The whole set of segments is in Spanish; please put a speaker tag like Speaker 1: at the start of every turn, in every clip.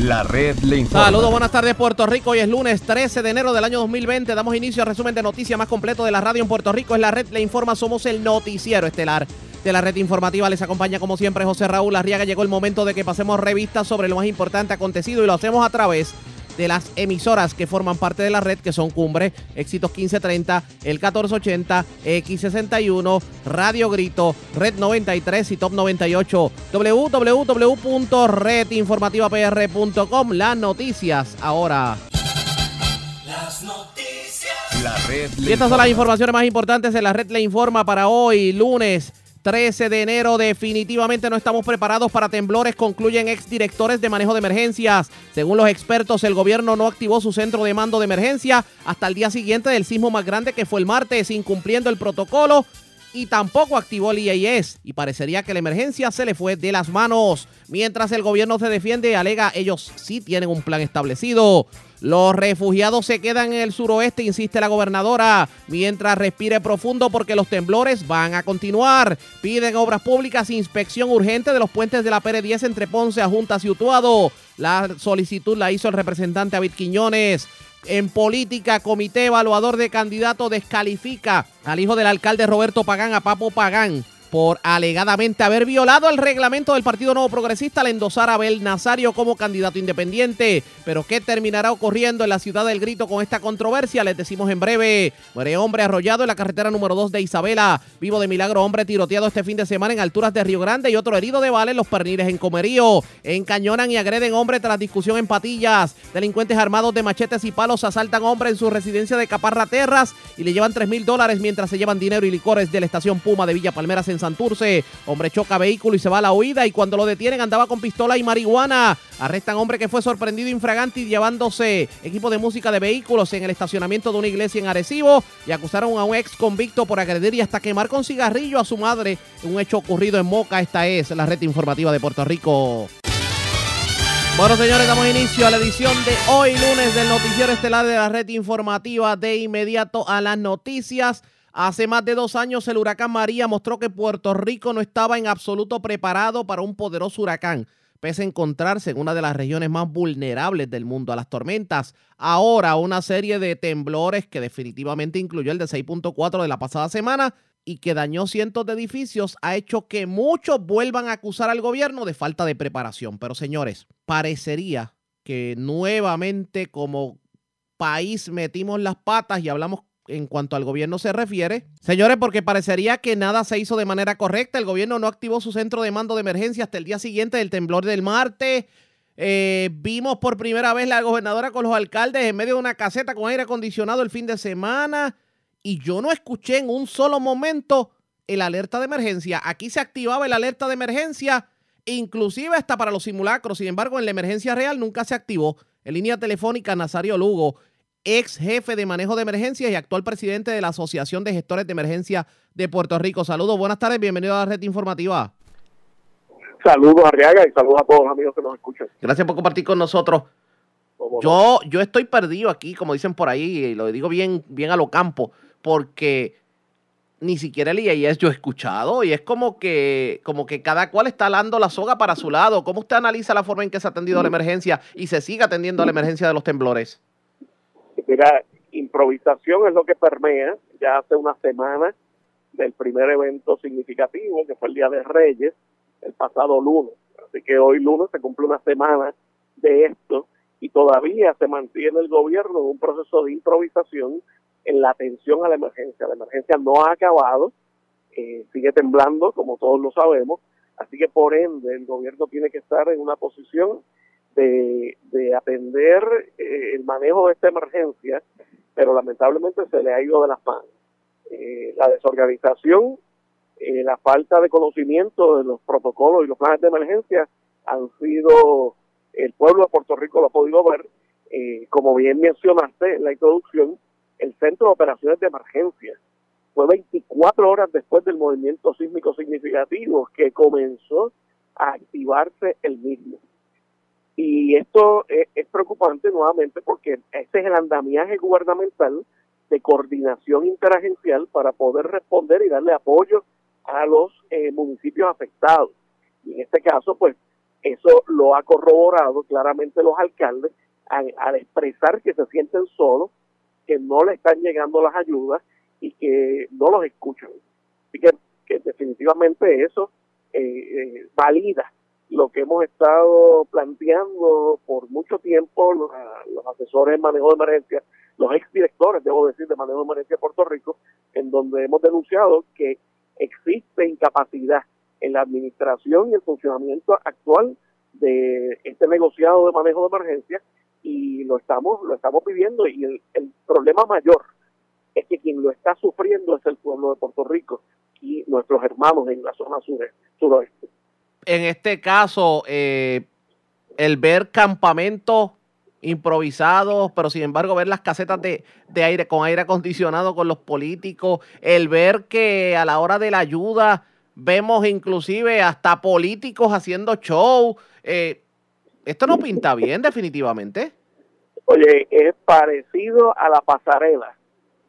Speaker 1: La red le informa.
Speaker 2: Saludos, buenas tardes Puerto Rico. Hoy es lunes 13 de enero del año 2020. Damos inicio al resumen de noticias más completo de la radio en Puerto Rico. Es la red le informa. Somos el noticiero estelar de la red informativa. Les acompaña como siempre José Raúl Arriaga. Llegó el momento de que pasemos revistas sobre lo más importante acontecido y lo hacemos a través las emisoras que forman parte de la red, que son Cumbre, Éxitos 1530, el 1480, X61, Radio Grito, Red 93 y Top 98. www.redinformativapr.com. Las noticias ahora.
Speaker 3: Las noticias.
Speaker 1: La red
Speaker 2: Y estas son las
Speaker 1: informa.
Speaker 2: informaciones más importantes de la red le informa para hoy, lunes 13 de enero. Definitivamente no estamos preparados para temblores, concluyen exdirectores de manejo de emergencias. Según los expertos, el gobierno no activó su centro de mando de emergencia hasta el día siguiente del sismo más grande que fue el martes, incumpliendo el protocolo. Y tampoco activó el IAS y parecería que la emergencia se le fue de las manos. Mientras el gobierno se defiende, alega ellos sí tienen un plan establecido. Los refugiados se quedan en el suroeste, insiste la gobernadora, mientras respire profundo porque los temblores van a continuar. Piden obras públicas inspección urgente de los puentes de la PR10 entre Ponce, Juntas y Utuado. La solicitud la hizo el representante David Quiñones. En política, comité evaluador de candidato descalifica al hijo del alcalde Roberto Pagán, a Papo Pagán, por alegadamente haber violado el reglamento del Partido Nuevo Progresista al endosar a Abel Nazario como candidato independiente. Pero ¿qué terminará ocurriendo en la ciudad del Grito con esta controversia? Les decimos en breve. Muere hombre arrollado en la carretera número 2 de Isabela. Vivo de milagro, hombre tiroteado este fin de semana en alturas de Río Grande y otro herido de bala en los perniles en Comerío. Encañonan y agreden hombre tras discusión en Patillas. Delincuentes armados de machetes y palos asaltan hombre en su residencia de Caparra Terras y le llevan 3 mil dólares mientras se llevan dinero y licores de la estación Puma de Villa Palmeras en Santurce. Hombre choca vehículo y se va a la huida y cuando lo detienen andaba con pistola y marihuana. Arrestan hombre que fue sorprendido infragante y llevándose equipo de música de vehículos en el estacionamiento de una iglesia en Arecibo y acusaron a un ex convicto por agredir y hasta quemar con cigarrillo a su madre. Un hecho ocurrido en Moca. Esta es la red informativa de Puerto Rico. Bueno, señores, damos inicio a la edición de hoy, lunes, del Noticiero Estelar de la Red Informativa. De inmediato a las noticias. Hace más de dos años, el huracán María mostró que Puerto Rico no estaba en absoluto preparado para un poderoso huracán, pese a encontrarse en una de las regiones más vulnerables del mundo a las tormentas. Ahora, una serie de temblores que definitivamente incluyó el de 6.4 de la pasada semana y que dañó cientos de edificios ha hecho que muchos vuelvan a acusar al gobierno de falta de preparación. Pero señores, parecería que nuevamente como país metimos las patas y hablamos en cuanto al gobierno se refiere. Señores, porque parecería que nada se hizo de manera correcta. El gobierno no activó su centro de mando de emergencia hasta el día siguiente del temblor del martes. Eh, vimos por primera vez la gobernadora con los alcaldes en medio de una caseta con aire acondicionado el fin de semana y yo no escuché en un solo momento el alerta de emergencia. Aquí se activaba el alerta de emergencia, inclusive hasta para los simulacros. Sin embargo, en la emergencia real nunca se activó. En línea telefónica, Nazario Lugo, ex jefe de manejo de emergencias y actual presidente de la Asociación de Gestores de Emergencia de Puerto Rico. Saludos, buenas tardes, bienvenido a la red informativa.
Speaker 4: Saludos a Arriaga y saludos a todos los amigos que nos escuchan.
Speaker 2: Gracias por compartir con nosotros. Yo, yo estoy perdido aquí, como dicen por ahí, y lo digo bien, bien a lo campo, porque ni siquiera el IAS yo he escuchado y es como que, como que cada cual está alando la soga para su lado. ¿Cómo usted analiza la forma en que se ha atendido la emergencia y se sigue atendiendo a la emergencia de los temblores?
Speaker 4: Mira, improvisación es lo que permea ya hace una semana del primer evento significativo, que fue el Día de Reyes, el pasado lunes. Así que hoy lunes se cumple una semana de esto y todavía se mantiene el gobierno en un proceso de improvisación en la atención a la emergencia. La emergencia no ha acabado, eh, sigue temblando, como todos lo sabemos, así que por ende el gobierno tiene que estar en una posición de, de atender eh, el manejo de esta emergencia, pero lamentablemente se le ha ido de las manos. Eh, la desorganización, eh, la falta de conocimiento de los protocolos y los planes de emergencia han sido, el pueblo de Puerto Rico lo ha podido ver, como bien mencionaste en la introducción, el Centro de Operaciones de Emergencia fue 24 horas después del movimiento sísmico significativo que comenzó a activarse el mismo. Y esto es, preocupante nuevamente porque ese es el andamiaje gubernamental de coordinación interagencial para poder responder y darle apoyo a los eh, municipios afectados. Y en este caso, pues, Eso lo ha corroborado claramente los alcaldes al, expresar que se sienten solos, que no le están llegando las ayudas y que no los escuchan. Así que, que definitivamente eso eh, eh, valida lo que hemos estado planteando por mucho tiempo los, asesores de manejo de emergencia, los exdirectores, debo decir, de manejo de emergencia de Puerto Rico, en donde hemos denunciado que existe incapacidad en la administración y el funcionamiento actual de este negociado de manejo de emergencia y lo estamos lo estamos pidiendo y el, el problema mayor es que quien lo está sufriendo es el pueblo de Puerto Rico y nuestros hermanos en la zona sur, suroeste.
Speaker 2: En este caso, eh, el ver campamentos improvisados, pero sin embargo ver las casetas de, de, aire con aire acondicionado con los políticos, el ver que a la hora de la ayuda vemos inclusive hasta políticos haciendo show, eh, esto no pinta bien definitivamente.
Speaker 4: Oye, es parecido a la pasarela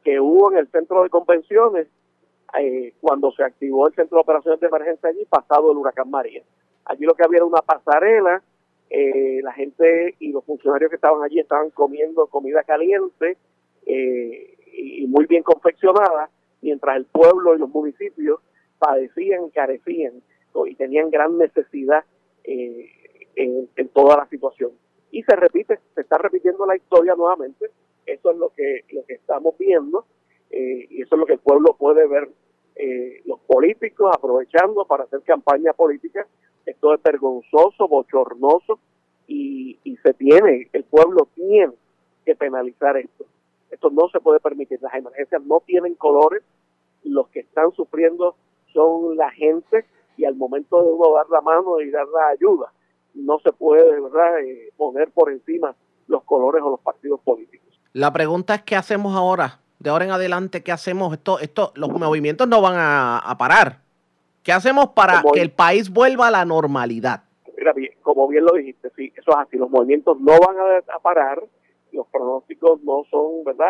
Speaker 4: que hubo en el centro de convenciones eh, cuando se activó el centro de operaciones de emergencia allí pasado el huracán María. Allí lo que había era una pasarela, eh, la gente y los funcionarios que estaban allí estaban comiendo comida caliente eh, y muy bien confeccionada, mientras el pueblo y los municipios padecían carecían y tenían gran necesidad en, en toda la situación. Y se repite, se está repitiendo la historia nuevamente, eso es lo que, lo que estamos viendo eh, y eso es lo que el pueblo puede ver. Eh, los políticos aprovechando para hacer campaña política, esto es vergonzoso, bochornoso y, y se tiene, el pueblo tiene que penalizar esto. Esto no se puede permitir, las emergencias no tienen colores, los que están sufriendo son la gente y al momento de uno dar la mano y dar la ayuda, no se puede ¿verdad? Eh, poner por encima los colores o los partidos políticos.
Speaker 2: La pregunta es qué hacemos ahora, de ahora en adelante, qué hacemos. Esto, esto, los movimientos no van a, a parar. ¿Qué hacemos para como que el país vuelva a la normalidad?
Speaker 4: Mira, bien, como bien lo dijiste, sí, eso es así. Los movimientos no van a, a parar. Los pronósticos no son, ¿verdad?,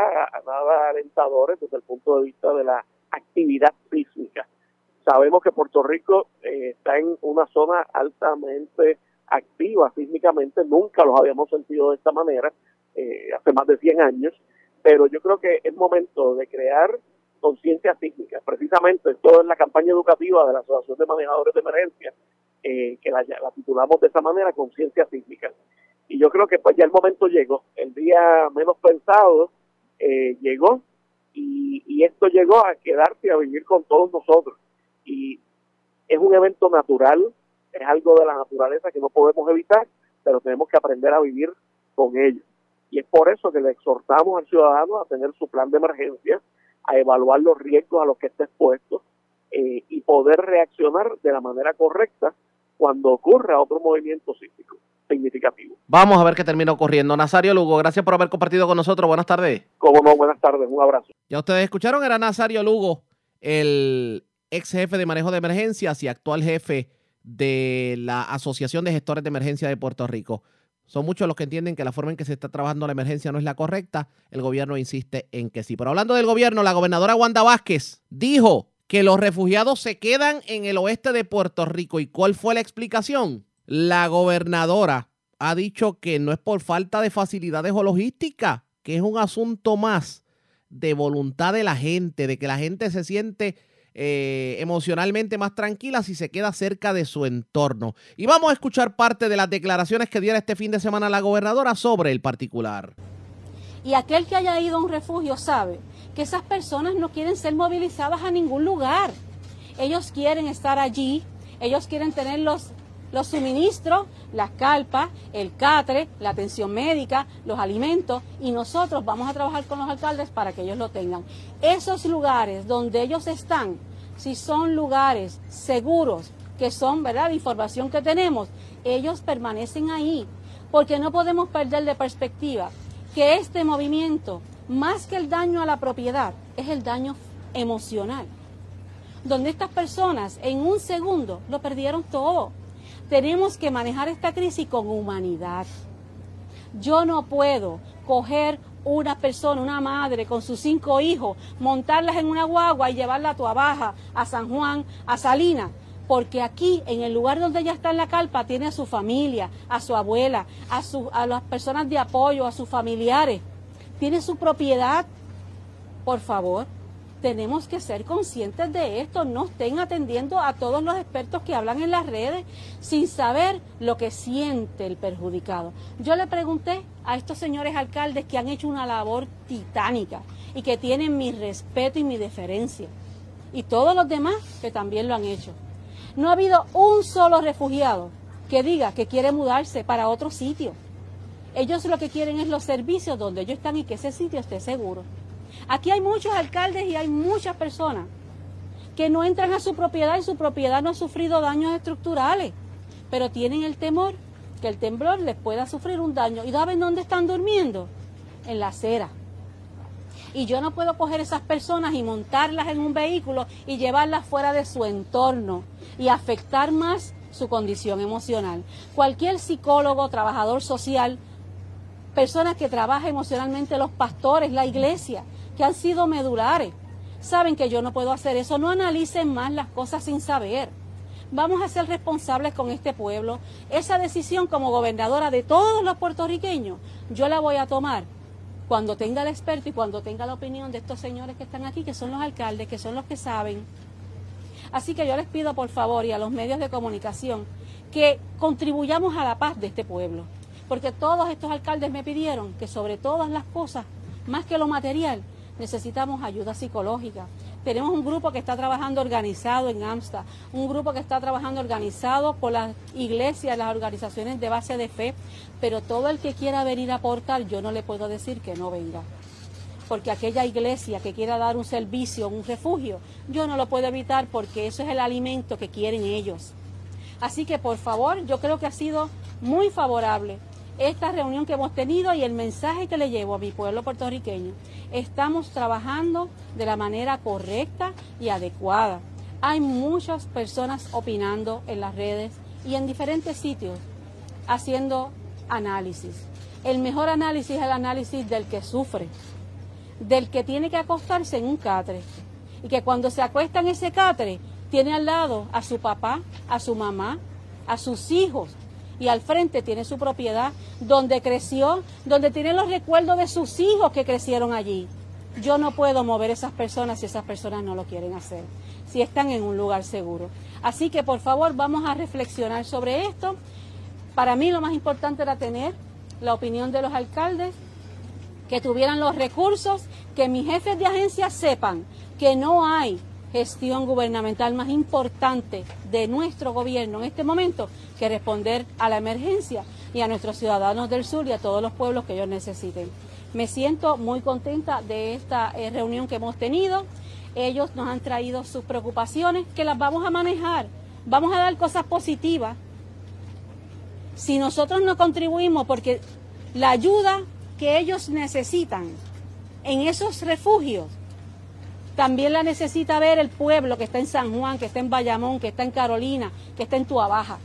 Speaker 4: nada alentadores desde el punto de vista de la actividad sísmica. Sabemos que Puerto Rico eh, está en una zona altamente activa sísmicamente, nunca los habíamos sentido de esta manera eh, hace más de 100 años, pero yo creo que es momento de crear conciencia sísmica. Precisamente esto es la campaña educativa de la Asociación de Manejadores de Emergencia, eh, que la, la, titulamos de esa manera, conciencia sísmica. Y yo creo que pues ya el momento llegó, el día menos pensado eh, llegó y, esto llegó a quedarse a vivir con todos nosotros. Y es un evento natural, es algo de la naturaleza que no podemos evitar, pero tenemos que aprender a vivir con ello. Y es por eso que le exhortamos al ciudadano a tener su plan de emergencia, a evaluar los riesgos a los que esté expuesto eh, y poder reaccionar de la manera correcta cuando ocurra otro movimiento sísmico significativo.
Speaker 2: Vamos a ver qué termina ocurriendo. Nazario Lugo, gracias por haber compartido con nosotros. Buenas tardes.
Speaker 4: Como no, buenas tardes. Un abrazo.
Speaker 2: Ya ustedes escucharon, era Nazario Lugo, el ex jefe de manejo de emergencias y actual jefe de la Asociación de Gestores de Emergencia de Puerto Rico. Son muchos los que entienden que la forma en que se está trabajando la emergencia no es la correcta. El gobierno insiste en que sí. Pero hablando del gobierno, la gobernadora Wanda Vázquez dijo que los refugiados se quedan en el oeste de Puerto Rico. ¿Y cuál fue la explicación? La gobernadora ha dicho que no es por falta de facilidades o logística, que es un asunto más de voluntad de la gente, de que la gente se siente eh, emocionalmente más tranquila si se queda cerca de su entorno. Y vamos a escuchar parte de las declaraciones que diera este fin de semana la gobernadora sobre el particular.
Speaker 5: Y aquel que haya ido a un refugio sabe que esas personas no quieren ser movilizadas a ningún lugar. Ellos quieren estar allí, ellos quieren tener los, los suministros, las calpas, el catre, la atención médica, los alimentos y nosotros vamos a trabajar con los alcaldes para que ellos lo tengan. Esos lugares donde ellos están, si son lugares seguros, que son, ¿verdad?, de información que tenemos, ellos permanecen ahí, porque no podemos perder de perspectiva que este movimiento, más que el daño a la propiedad, es el daño emocional, donde estas personas en un segundo lo perdieron todo. Tenemos que manejar esta crisis con humanidad. Yo no puedo coger una persona, una madre con sus cinco hijos, montarlas en una guagua y llevarla a Tuabaja, a San Juan, a Salinas, porque aquí, en el lugar donde ella está en la carpa, tiene a su familia, a su abuela, a, su, a las personas de apoyo, a sus familiares, tiene su propiedad. Por favor, tenemos que ser conscientes de esto, no estén atendiendo a todos los expertos que hablan en las redes sin saber lo que siente el perjudicado. Yo le pregunté a estos señores alcaldes que han hecho una labor titánica y que tienen mi respeto y mi deferencia, y todos los demás que también lo han hecho. No ha habido un solo refugiado que diga que quiere mudarse para otro sitio. Ellos lo que quieren es los servicios donde ellos están y que ese sitio esté seguro. Aquí hay muchos alcaldes y hay muchas personas que no entran a su propiedad y su propiedad no ha sufrido daños estructurales, pero tienen el temor que el temblor les pueda sufrir un daño. ¿Y saben dónde están durmiendo? En la acera. Y yo no puedo coger esas personas y montarlas en un vehículo y llevarlas fuera de su entorno y afectar más su condición emocional. Cualquier psicólogo, trabajador social, personas que trabajan emocionalmente, los pastores, la iglesia, que han sido medulares, saben que yo no puedo hacer eso. No analicen más las cosas sin saber. Vamos a ser responsables con este pueblo. Esa decisión como gobernadora de todos los puertorriqueños, yo la voy a tomar cuando tenga el experto y cuando tenga la opinión de estos señores que están aquí, que son los alcaldes, que son los que saben. Así que yo les pido por favor y a los medios de comunicación que contribuyamos a la paz de este pueblo porque todos estos alcaldes me pidieron que sobre todas las cosas, más que lo material, necesitamos ayuda psicológica. Tenemos un grupo que está trabajando organizado en AMSTA, un grupo que está trabajando organizado por las iglesias, las organizaciones de base de fe, pero todo el que quiera venir a aportar, yo no le puedo decir que no venga. Porque aquella iglesia que quiera dar un servicio, un refugio, yo no lo puedo evitar porque eso es el alimento que quieren ellos. Así que por favor, yo creo que ha sido muy favorable esta reunión que hemos tenido y el mensaje que le llevo a mi pueblo puertorriqueño. Estamos trabajando de la manera correcta y adecuada. Hay muchas personas opinando en las redes y en diferentes sitios haciendo análisis. El mejor análisis es el análisis del que sufre, del que tiene que acostarse en un catre y que cuando se acuesta en ese catre tiene al lado a su papá, a su mamá, a sus hijos, y al frente tiene su propiedad, donde creció, donde tiene los recuerdos de sus hijos que crecieron allí. Yo no puedo mover esas personas si esas personas no lo quieren hacer, si están en un lugar seguro. Así que por favor vamos a reflexionar sobre esto. Para mí lo más importante era tener la opinión de los alcaldes, que tuvieran los recursos, que mis jefes de agencia sepan que no hay gestión gubernamental más importante de nuestro gobierno en este momento que responder a la emergencia y a nuestros ciudadanos del sur y a todos los pueblos que ellos necesiten. Me siento muy contenta de esta eh, reunión que hemos tenido. Ellos nos han traído sus preocupaciones que las vamos a manejar. Vamos a dar cosas positivas. Si nosotros no contribuimos, porque la ayuda que ellos necesitan en esos refugios también la necesita ver el pueblo que está en San Juan, que está en Bayamón, que está en Carolina, que está en Tuabaja.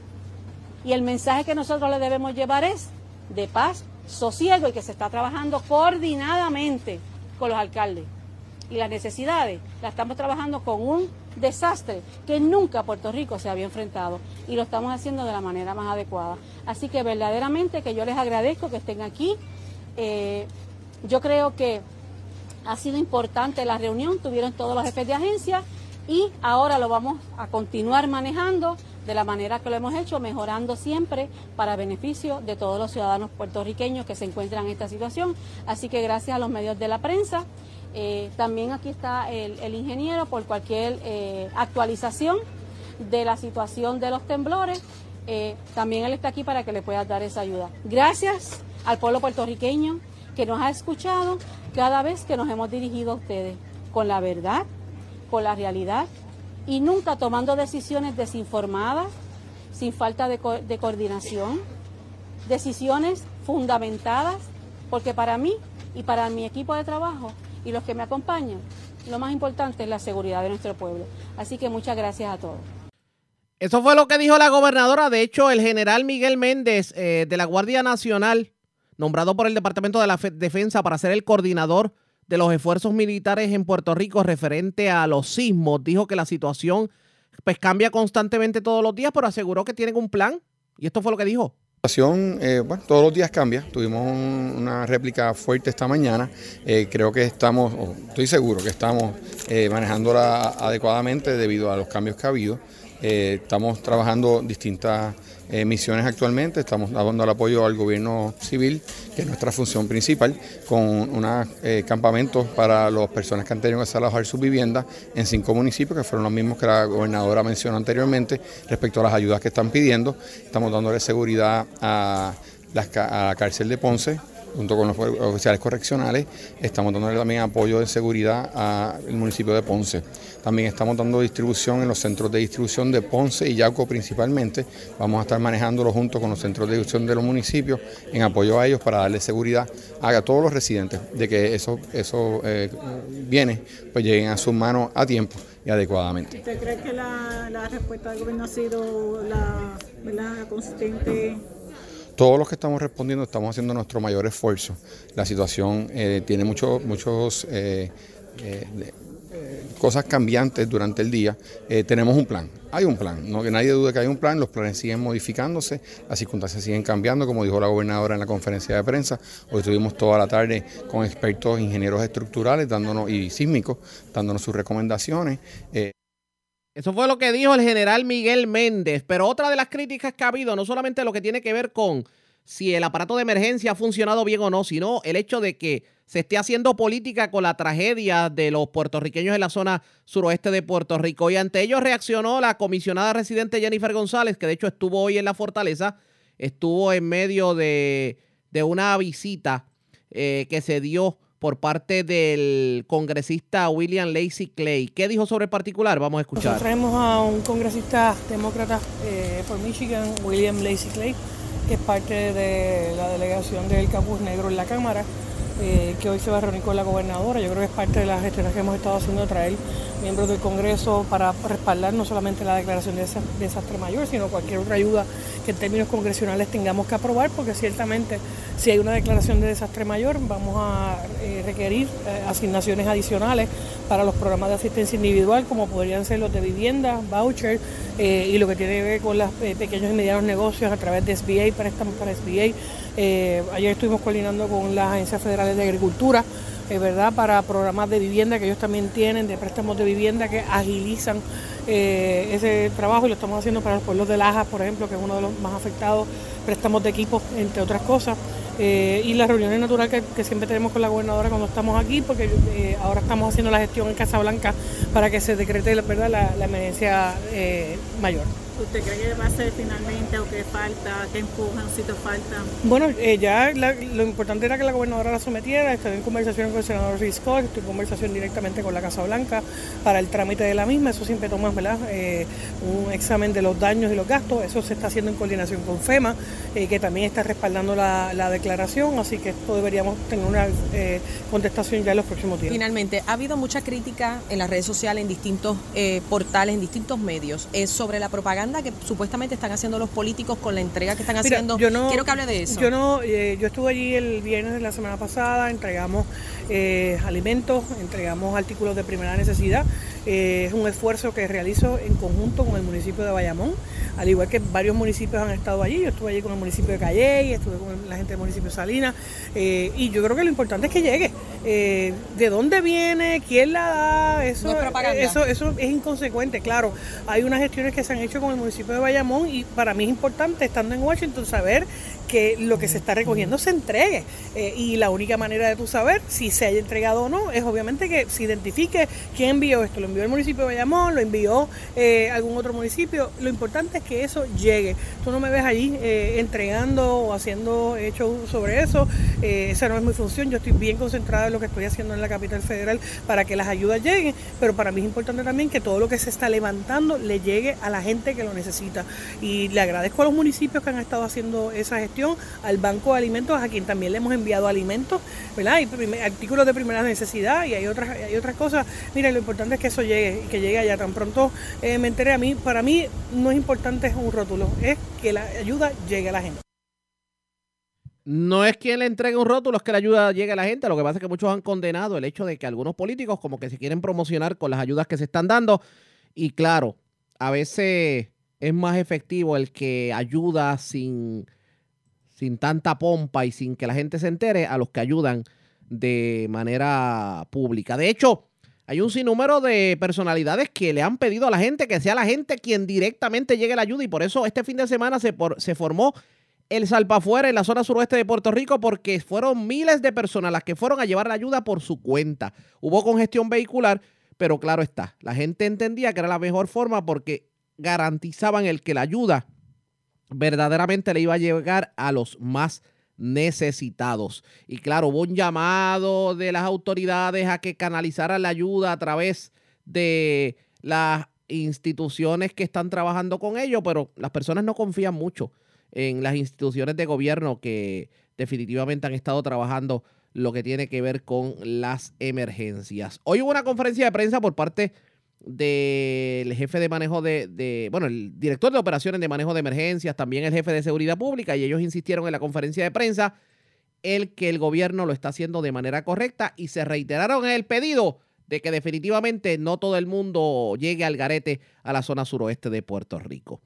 Speaker 5: Y el mensaje que nosotros le debemos llevar es de paz, sosiego y que se está trabajando coordinadamente con los alcaldes. Y las necesidades las estamos trabajando con un desastre que nunca Puerto Rico se había enfrentado y lo estamos haciendo de la manera más adecuada. Así que verdaderamente que yo les agradezco que estén aquí. Eh, yo creo que ha sido importante la reunión, tuvieron todos los jefes de agencia y ahora lo vamos a continuar manejando de la manera que lo hemos hecho, mejorando siempre para beneficio de todos los ciudadanos puertorriqueños que se encuentran en esta situación. Así que gracias a los medios de la prensa. Eh, también aquí está el, ingeniero por cualquier eh, actualización de la situación de los temblores. Eh, también él está aquí para que le pueda dar esa ayuda. Gracias al pueblo puertorriqueño que nos ha escuchado cada vez que nos hemos dirigido a ustedes, con la verdad, con la realidad y nunca tomando decisiones desinformadas, sin falta de, coordinación, decisiones fundamentadas, porque para mí y para mi equipo de trabajo y los que me acompañan, lo más importante es la seguridad de nuestro pueblo. Así que muchas gracias a todos.
Speaker 2: Eso fue lo que dijo la gobernadora. De hecho, el general Miguel Méndez eh, de la Guardia Nacional nombrado por el Departamento de la Defensa para ser el coordinador de los esfuerzos militares en Puerto Rico referente a los sismos, dijo que la situación pues cambia constantemente todos los días, pero aseguró que tienen un plan. Y esto fue lo que dijo.
Speaker 6: La situación, eh, bueno, todos los días cambia. Tuvimos un- una réplica fuerte esta mañana. Eh, creo que estamos, estoy seguro que estamos eh, manejándola adecuadamente debido a los cambios que ha habido. Eh, estamos trabajando distintas eh, misiones actualmente, estamos dando el apoyo al gobierno civil, que es nuestra función principal, con unos eh, campamentos para las personas que han tenido que alojar sus viviendas en cinco municipios, que fueron los mismos que la gobernadora mencionó anteriormente, respecto a las ayudas que están pidiendo. Estamos dándole seguridad a, a la cárcel de Ponce, junto con los oficiales correccionales, estamos dándole también apoyo de seguridad al municipio de Ponce. También estamos dando distribución en los centros de distribución de Ponce y Yauco principalmente. Vamos a estar manejándolo junto con los centros de distribución de los municipios en apoyo a ellos para darle seguridad a todos los residentes de que esos eso, eh, bienes pues lleguen a sus manos a tiempo y adecuadamente.
Speaker 7: ¿Usted cree que la, la respuesta del gobierno ha sido la, ¿verdad? consistente?
Speaker 6: Todos los que estamos respondiendo estamos haciendo nuestro mayor esfuerzo. La situación eh, tiene muchos muchos eh, eh, eh, cosas cambiantes durante el día. Eh, tenemos un plan, hay un plan, no que nadie dude que hay un plan, los planes siguen modificándose, las circunstancias siguen cambiando, como dijo la gobernadora en la conferencia de prensa. Hoy estuvimos toda la tarde con expertos ingenieros estructurales dándonos y sísmicos dándonos sus recomendaciones. Eh,
Speaker 2: Eso fue lo que dijo el general Miguel Méndez. Pero otra de las críticas que ha habido, no solamente lo que tiene que ver con si el aparato de emergencia ha funcionado bien o no, sino el hecho de que se esté haciendo política con la tragedia de los puertorriqueños en la zona suroeste de Puerto Rico. Y ante ello reaccionó la comisionada residente Jennifer González, que de hecho estuvo hoy en la fortaleza, estuvo en medio de, de una visita eh, que se dio por parte del congresista William Lacey Clay. ¿Qué dijo sobre el particular? Vamos a escuchar.
Speaker 8: Nosotros traemos a un congresista demócrata eh, por Michigan, William Lacey Clay, que es parte de la delegación del Campus Negro en la Cámara, eh, que hoy se va a reunir con la gobernadora. Yo creo que es parte de las gestiones que hemos estado haciendo de traer miembros del Congreso para respaldar no solamente la declaración de desa- desastre mayor, sino cualquier otra ayuda que en términos congresionales tengamos que aprobar, porque ciertamente si hay una declaración de desastre mayor, vamos a eh, requerir eh, asignaciones adicionales para los programas de asistencia individual, como podrían ser los de vivienda, voucher y lo que tiene que ver con los pequeños y medianos negocios a través de SBA, préstamos para SBA. Eh, ayer estuvimos coordinando con las agencias federales de agricultura, eh, ¿verdad? Para programas de vivienda que ellos también tienen, de préstamos de vivienda que agilizan eh, ese trabajo y lo estamos haciendo para los pueblos de Lajas, por ejemplo, que es uno de los más afectados, préstamos de equipos, entre otras cosas. Eh, y las reuniones naturales que, siempre tenemos con la gobernadora cuando estamos aquí, porque ahora estamos haciendo la gestión en Casablanca para que se decrete ¿verdad? La, emergencia mayor.
Speaker 7: ¿Usted cree que va a ser finalmente o que falta, si te falta?
Speaker 8: Bueno, eh, ya la- lo importante era que la gobernadora la sometiera, estoy en conversación con el senador Rick Scott, estoy en conversación directamente con la Casa Blanca para el trámite de la misma, eso siempre toma ¿verdad? Eh, un examen de los daños y los gastos, eso se está haciendo en coordinación con FEMA, eh, que también está respaldando la, la declaración, así que esto deberíamos tener una eh, contestación ya en los próximos días.
Speaker 9: Finalmente, ha habido mucha crítica en las redes sociales, en distintos eh, portales, en distintos medios, eh, sobre la propaganda que supuestamente están haciendo los políticos con la entrega que están
Speaker 8: Mira,
Speaker 9: haciendo.
Speaker 8: yo no-
Speaker 9: Quiero que hable de eso.
Speaker 8: Yo no, eh, yo estuve allí el viernes de la semana pasada, entregamos eh, alimentos, entregamos artículos de primera necesidad. Eh, es un esfuerzo que realizo en conjunto con el municipio de Bayamón, al igual que varios municipios han estado allí. Yo estuve allí con el municipio de Calley, estuve con la gente del municipio de Salinas, eh, y yo creo que lo importante es que llegue. ¿De dónde viene? ¿Quién la da? Eso,
Speaker 9: No es propaganda.
Speaker 8: eso, eso es inconsecuente, claro. Hay unas gestiones que se han hecho con el municipio de Bayamón y para mí es importante, estando en Washington, saber que lo que se está recogiendo se entregue. Eh, y la única manera de tú saber si se haya entregado o no es obviamente que se identifique quién envió esto. Lo envió el municipio de Bayamón, lo envió eh, algún otro municipio. Lo importante es que eso llegue. Tú no me ves allí eh, entregando o haciendo show sobre eso. Esa no es mi función. Yo estoy bien concentrada en lo que estoy haciendo en la capital federal para que las ayudas lleguen. Pero para mí es importante también que todo lo que se está levantando le llegue a la gente que lo necesita. Y le agradezco a los municipios que han estado haciendo esa al Banco de Alimentos, a quien también le hemos enviado alimentos, ¿verdad? Y prim- artículos de primera necesidad y hay otras, hay otras cosas. Mire, lo importante es que eso llegue y que llegue allá. Tan pronto eh, me enteré a mí, para mí no es importante un rótulo, es que la ayuda llegue a la gente.
Speaker 2: No es quien le entregue un rótulo, es que la ayuda llegue a la gente. Lo que pasa es que muchos han condenado el hecho de que algunos políticos como que se quieren promocionar con las ayudas que se están dando. Y claro, a veces es más efectivo el que ayuda sin, sin tanta pompa y sin que la gente se entere a los que ayudan de manera pública. De hecho, hay un sinnúmero de personalidades que le han pedido a la gente que sea la gente quien directamente llegue la ayuda y por eso este fin de semana se, formó el Salpafuera en la zona suroeste de Puerto Rico porque fueron miles de personas las que fueron a llevar la ayuda por su cuenta. Hubo congestión vehicular, pero claro está, la gente entendía que era la mejor forma porque garantizaban el que la ayuda verdaderamente le iba a llegar a los más necesitados. Y claro, hubo un llamado de las autoridades a que canalizaran la ayuda a través de las instituciones que están trabajando con ello, pero las personas no confían mucho en las instituciones de gobierno que definitivamente han estado trabajando lo que tiene que ver con las emergencias. Hoy hubo una conferencia de prensa por parte del jefe de manejo de, bueno, el director de operaciones de manejo de emergencias, también el jefe de seguridad pública, y ellos insistieron en la conferencia de prensa el que el gobierno lo está haciendo de manera correcta y se reiteraron en el pedido de que definitivamente no todo el mundo llegue al garete a la zona suroeste de Puerto Rico.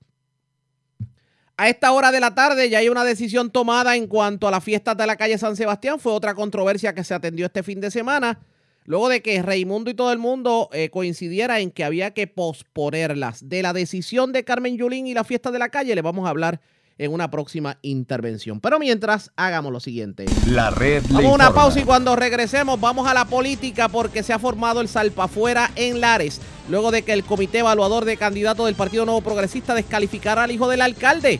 Speaker 2: A esta hora de la tarde ya hay una decisión tomada en cuanto a las fiestas de la calle San Sebastián. Fue otra controversia que se atendió este fin de semana. Luego de que Raimundo y todo el mundo eh, coincidiera en que había que posponerlas. De la decisión de Carmen Yulín y la fiesta de la calle le vamos a hablar en una próxima intervención. Pero mientras, hagamos lo siguiente.
Speaker 1: La red
Speaker 2: Vamos a una pausa y cuando regresemos vamos a la política porque se ha formado el salpafuera en Lares. Luego de que el comité evaluador de candidatos del Partido Nuevo Progresista descalificara al hijo del alcalde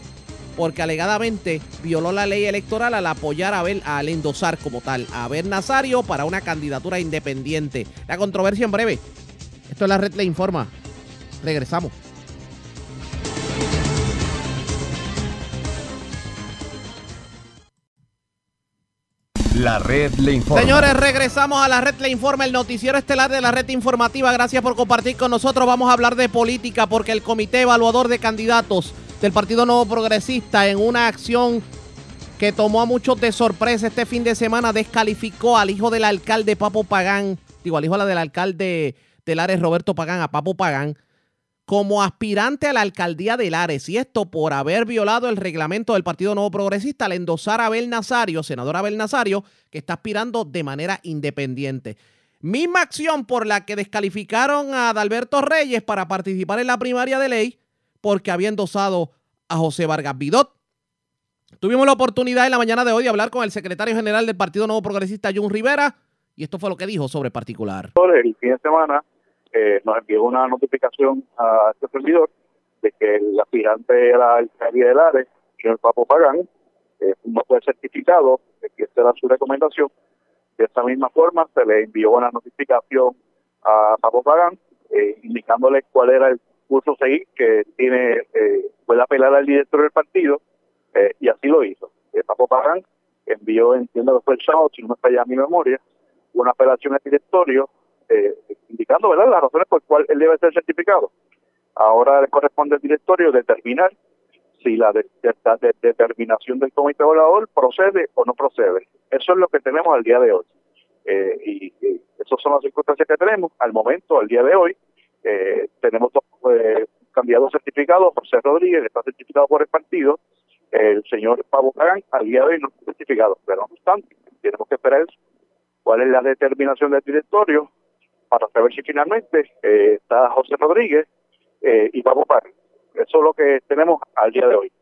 Speaker 2: porque alegadamente violó la ley electoral al apoyar a Abel, al endosar como tal a Abel Nazario para una candidatura independiente. La controversia en breve. Esto es la red le informa. Regresamos.
Speaker 1: La red le informa.
Speaker 2: Señores, regresamos a la red Le Informa, el noticiero estelar de la red informativa. Gracias por compartir con nosotros. Vamos a hablar de política porque el comité evaluador de candidatos del Partido Nuevo Progresista en una acción que tomó a muchos de sorpresa este fin de semana descalificó al hijo del alcalde Papo Pagán, digo, al hijo del alcalde de Lares Roberto Pagán, a Papo Pagán, como aspirante a la alcaldía de Lares, y esto por haber violado el reglamento del Partido Nuevo Progresista al endosar a Abel Nazario, senador Abel Nazario, que está aspirando de manera independiente. Misma acción por la que descalificaron a Adalberto Reyes para participar en la primaria de ley porque había endosado a José Vargas Vidot. Tuvimos la oportunidad en la mañana de hoy de hablar con el secretario general del Partido Nuevo Progresista, Jun Rivera, y esto fue lo que dijo sobre particular.
Speaker 10: el fin de semana eh, nos envió una notificación a este servidor de que el aspirante de la alcaldía de Lares, señor Papo Pagán, eh, no fue certificado, de que esta era su recomendación. De esta misma forma se le envió una notificación a Papo Pagán eh, indicándole cuál era el curso a seguir que tiene eh, puede apelar al director del partido eh, y así lo hizo. Eh, Papo Pagán envió, entiendo que fue el sábado, si no me falla mi memoria, una apelación al directorio eh, indicando ¿verdad? las razones por las cuales él debe ser certificado. Ahora le corresponde al directorio determinar si la de- de- la de- determinación del comité evaluador procede o no procede. Eso es lo que tenemos al día de hoy. Eh, y, y esas son las circunstancias que tenemos. Al momento, al día de hoy, eh, tenemos dos eh, candidatos certificados, José Rodríguez, está certificado por el partido, el señor Pablo Pagán, al día de hoy no está certificado, pero no obstante, tenemos que esperar cuál es la determinación del directorio para saber si finalmente eh, está José Rodríguez eh, y Pablo Pagán. Eso es lo que tenemos al día de hoy.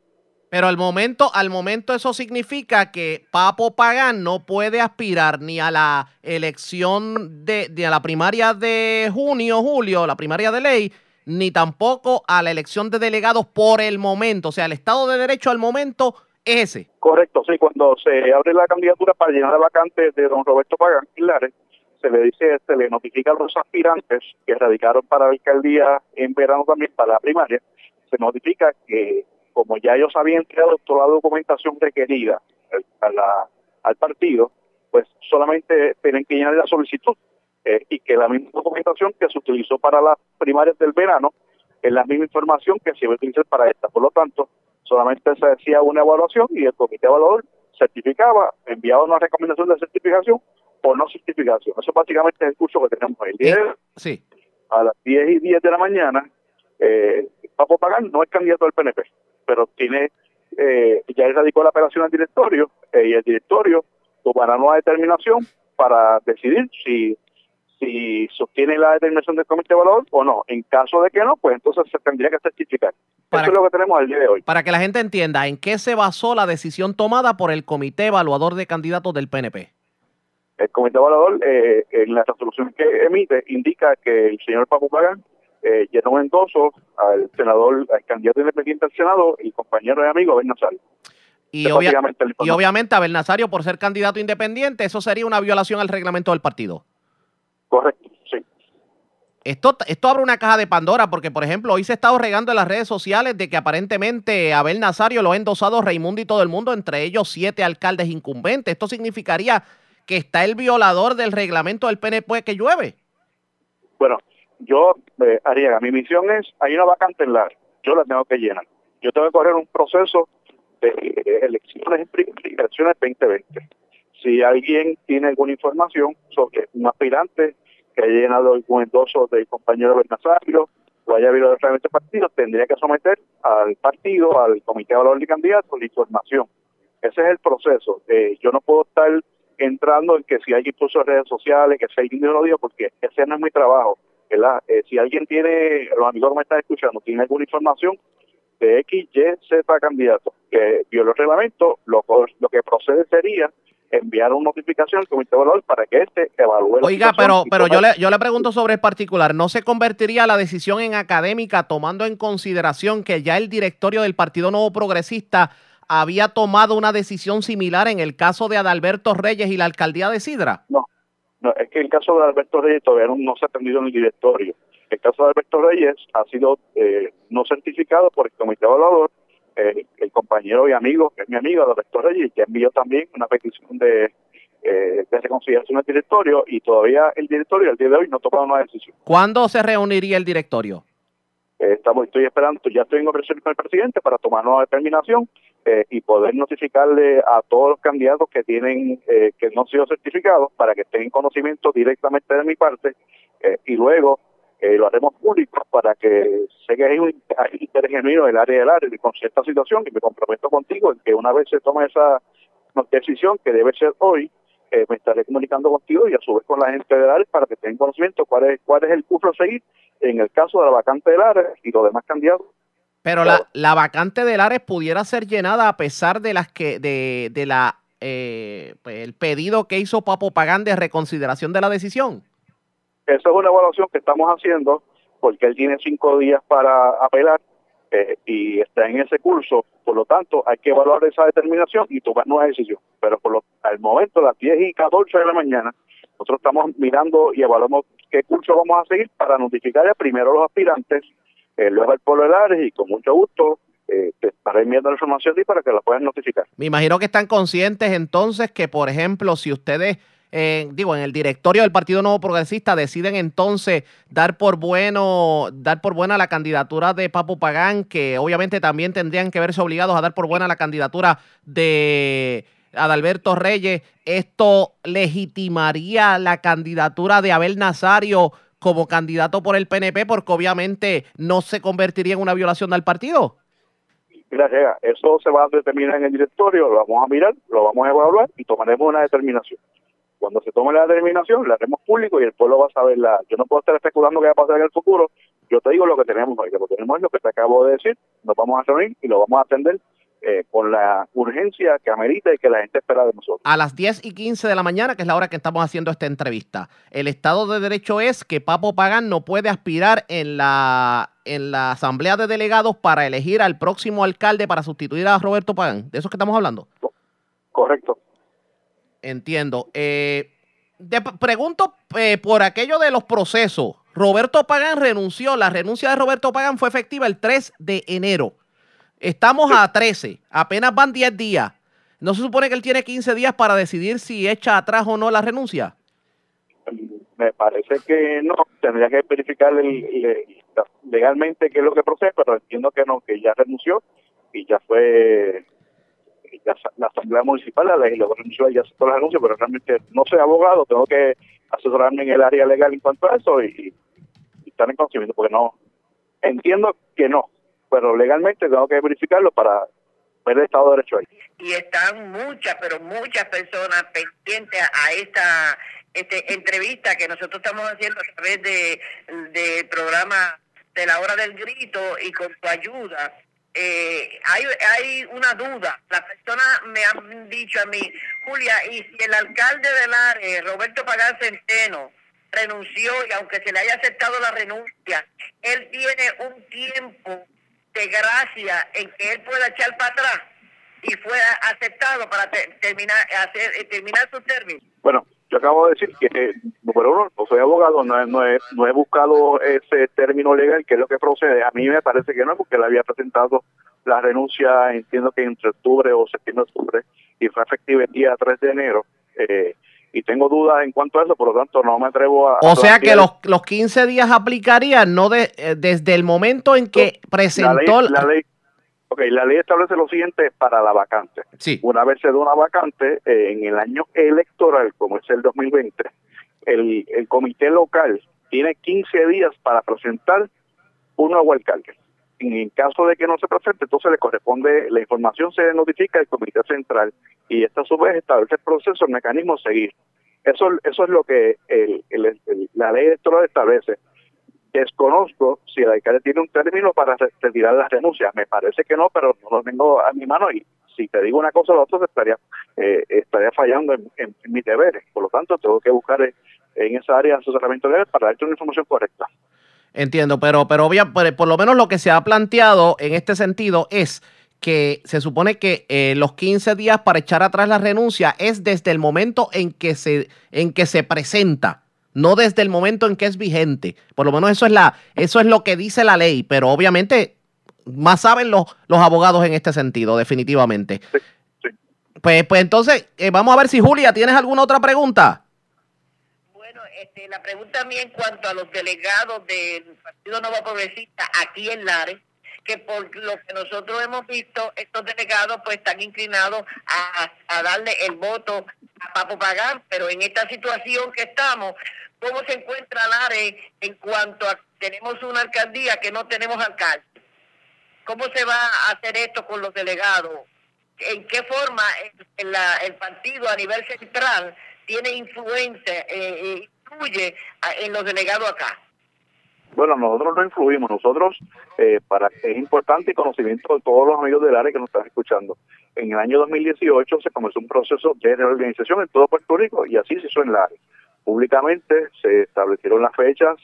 Speaker 2: Pero al momento, al momento eso significa que Papo Pagán no puede aspirar ni a la elección de, de a la primaria de junio, julio, la primaria de ley, ni tampoco a la elección de delegados por el momento. O sea, el Estado de Derecho al momento es ese.
Speaker 10: Correcto, sí, cuando se abre la candidatura para llenar la vacante de don Roberto Pagán Pilares, se le dice, se le notifica a los aspirantes que radicaron para la alcaldía en verano también, para la primaria, se notifica que como ya ellos habían entregado toda la documentación requerida al- a la- al partido, pues solamente tienen que llenar la solicitud eh, y que la misma documentación que se utilizó para las primarias del verano es la misma información que se va a utilizar para esta. Por lo tanto, solamente se hacía una evaluación y el comité evaluador certificaba, enviaba una recomendación de certificación o no certificación. Eso básicamente es el curso que tenemos. El día de hoy,
Speaker 2: Sí.
Speaker 10: a las 10 y 10 de la mañana eh, Papo Pagán no es candidato del PNP, pero tiene eh, ya él radicó la apelación al directorio eh, y el directorio tomará nueva determinación para decidir si si sostiene la determinación del comité de valor o no. En caso de que no, pues entonces se tendría que certificar.
Speaker 2: Para
Speaker 10: Eso es lo que tenemos al día de hoy.
Speaker 2: Para que la gente entienda, ¿en qué se basó la decisión tomada por el Comité Evaluador de Candidatos del PNP?
Speaker 10: El comité evaluador, eh, en la resolución que emite, indica que el señor Papo Pagán eh, llenó un endoso al senador, al candidato independiente al Senado y compañero y amigo Abel Nazario.
Speaker 2: Y, obvia- obviamente Abel Nazario, por ser candidato independiente, eso sería una violación al reglamento del partido.
Speaker 10: Correcto, sí.
Speaker 2: Esto, esto abre una caja de Pandora porque, por ejemplo, hoy se ha estado regando en las redes sociales de que aparentemente Abel Nazario lo ha endosado Raimundo y todo el mundo, entre ellos siete alcaldes incumbentes. Esto significaría que está el violador del reglamento del PNP que llueve.
Speaker 10: Bueno, yo, eh, Ariaga, mi misión es, hay una vacante en la yo la tengo que llenar. Yo tengo que correr un proceso de eh, elecciones, elecciones 2020. Si alguien tiene alguna información sobre un aspirante que haya llenado algún endoso del compañero Bernasario o haya habido del partido, tendría que someter al partido, al comité de valor de candidatos, la información. Ese es el proceso. Eh, yo no puedo estar entrando en que si alguien puso en redes sociales, que si alguien no lo dijo, porque ese no es mi trabajo. ¿Verdad? Eh, si alguien tiene, los amigos que me están escuchando, tiene alguna información de X, Y, Z candidato que violó el reglamento, lo, lo que procede sería enviar una notificación al comité de valor para que éste evalúe
Speaker 2: Oiga, pero, pero yo, le, yo le pregunto sobre el particular. ¿No se convertiría la decisión en académica tomando en consideración que ya el directorio del Partido Nuevo Progresista había tomado una decisión similar en el caso de Adalberto Reyes y la alcaldía de Sidra?
Speaker 10: No, no, es que el caso de Alberto Reyes todavía no, se ha atendido en el directorio. El caso de Alberto Reyes ha sido eh, no certificado por el comité evaluador. El compañero y amigo, que es mi amigo Alberto Reyes, que envió también una petición de, eh, de reconsideración al directorio y todavía el directorio al día de hoy no ha tomado una decisión.
Speaker 2: ¿Cuándo se reuniría el directorio?
Speaker 10: Eh, estamos, estoy esperando, ya estoy en conversación con el presidente para tomar una determinación eh, y poder notificarle a todos los candidatos que tienen eh, que no han sido certificados para que estén en conocimiento directamente de mi parte y luego lo haremos público para que sé que hay un interés genuino del área del área y con cierta situación y me comprometo contigo en que una vez se tome esa decisión que debe ser hoy me estaré comunicando contigo y a su vez con la gente del área para que tengan conocimiento cuál es cuál es el curso a seguir en el caso de la vacante del área y los demás candidatos
Speaker 2: Pero la, la vacante del Ares pudiera ser llenada a pesar de las que de, de la eh, pues, el pedido que hizo Papo Pagán de reconsideración de la decisión.
Speaker 10: Esa es una evaluación que estamos haciendo porque él tiene cinco días para apelar eh, y está en ese curso. Por lo tanto, hay que evaluar esa determinación y tomar nueva decisión. Pero por lo, al momento, a las 10 y 14 de la mañana, nosotros estamos mirando y evaluamos qué curso vamos a seguir para notificarle primero a los aspirantes, eh, luego al pueblo de y con mucho gusto eh, te estaré enviando la información y para que la puedan notificar.
Speaker 2: Me imagino que están conscientes entonces que, por ejemplo, si ustedes, eh, digo, en el directorio del Partido Nuevo Progresista deciden entonces dar por bueno, dar por buena la candidatura de Papo Pagán, que obviamente también tendrían que verse obligados a dar por buena la candidatura de Adalberto Reyes, esto legitimaría la candidatura de Abel Nazario como candidato por el PNP, porque obviamente no se convertiría en una violación del partido.
Speaker 10: Llega, eso se va a determinar en el directorio, lo vamos a mirar, lo vamos a evaluar y tomaremos una determinación. Cuando se tome la determinación, la haremos público y el pueblo va a saber la. Yo no puedo estar especulando qué va a pasar en el futuro. Yo te digo lo que tenemos hoy, que lo tenemos es lo que te acabo de decir. Nos vamos a reunir y lo vamos a atender eh, con la urgencia que amerita y que la gente espera de nosotros.
Speaker 2: a las 10 y 15 de la mañana, que es la hora que estamos haciendo esta entrevista. El Estado de Derecho es que Papo Pagán no puede aspirar en la, en la Asamblea de Delegados para elegir al próximo alcalde para sustituir a Roberto Pagán. ¿De eso es que estamos hablando?
Speaker 10: Correcto.
Speaker 2: Entiendo. Eh, de- pregunto eh, por aquello de los procesos. Roberto Pagán renunció. La renuncia de Roberto Pagán fue efectiva el 3 de enero. Estamos a 13. Apenas van 10 días. ¿No se supone que él tiene 15 días para decidir si echa atrás o no la renuncia?
Speaker 10: Me parece que no, tendría que verificar legalmente qué es lo que procede, pero entiendo que no, que ya renunció y ya fue ya la Asamblea Municipal, la legisladora municipal ya aceptó la renuncia, pero realmente no soy abogado, tengo que asesorarme en el área legal en cuanto a eso y, y estar en conocimiento, porque no, Entiendo que no, pero legalmente tengo que verificarlo para ver el Estado de Derecho ahí.
Speaker 11: y están muchas, pero muchas personas pendientes a esta este, entrevista que nosotros estamos haciendo a través de del programa de la hora del grito y con tu ayuda. Eh, hay, hay una duda. Las personas me han dicho a mí, Julia, y si el alcalde de Lares, Roberto Pagán Centeno, renunció y aunque se le haya aceptado la renuncia, él tiene un tiempo de gracia en que él pueda echar para atrás y fue aceptado para te- terminar hacer eh, terminar su término.
Speaker 10: Bueno, yo acabo de decir que, eh, número uno, no soy abogado, no he, no, he, no he buscado ese término legal, que es lo que procede. A mí me parece que no, porque él había presentado la renuncia, entiendo que entre octubre o septiembre, octubre, y fue efectiva el día 3 de enero. Eh, y tengo dudas en cuanto a eso, por lo tanto no me atrevo a...
Speaker 2: O
Speaker 10: a
Speaker 2: sea que los, los 15 días aplicarían no de, eh, desde el momento en que presentó...
Speaker 10: la ley, la ley, ok, la ley establece lo siguiente para la vacante.
Speaker 2: Sí.
Speaker 10: Una vez se da una vacante eh, en el año electoral, como es el 2020, el, el comité local tiene 15 días para presentar un nuevo alcalde. En caso de que no se presente, entonces le corresponde, la información se notifica al comité central y esta a su vez establece el proceso, el mecanismo a seguir. Eso, es lo que la ley electoral establece. Desconozco si el alcalde tiene un término para re- retirar las renuncias. Me parece que no, pero no lo tengo a mi mano y si te digo una cosa o la otra, estaría, eh, estaría fallando en, en- en mis deberes. Por lo tanto, tengo que buscar en esa área de asesoramiento legal para darte una información correcta.
Speaker 2: Entiendo, pero, pero obvia- por, por lo menos lo que se ha planteado en este sentido es que se supone que eh, los 15 días para echar atrás la renuncia es desde el momento en que se, en que se presenta, no desde el momento en que es vigente. Por lo menos eso es, la, eso es lo que dice la ley, pero obviamente más saben los, los abogados en este sentido, definitivamente. Pues, pues entonces, eh, vamos a ver si Julia, ¿tienes alguna otra pregunta?
Speaker 11: Este, la pregunta mía en cuanto a los delegados del Partido Nueva Progresista aquí en Lares, que por lo que nosotros hemos visto, estos delegados pues están inclinados a, a darle el voto a Papo Pagán, pero en esta situación que estamos, ¿cómo se encuentra Lares en cuanto a tenemos una alcaldía que no tenemos alcalde? ¿Cómo se va a hacer esto con los delegados? ¿En qué forma el, el partido a nivel central tiene influencia, eh, eh, influye a- en los delegados acá?
Speaker 10: Bueno, nosotros no influimos, nosotros, eh, para es importante y conocimiento de todos los amigos del área que nos están escuchando. En el año 2018 se comenzó un proceso de reorganización en todo Puerto Rico y así se hizo en la área. Públicamente se establecieron las fechas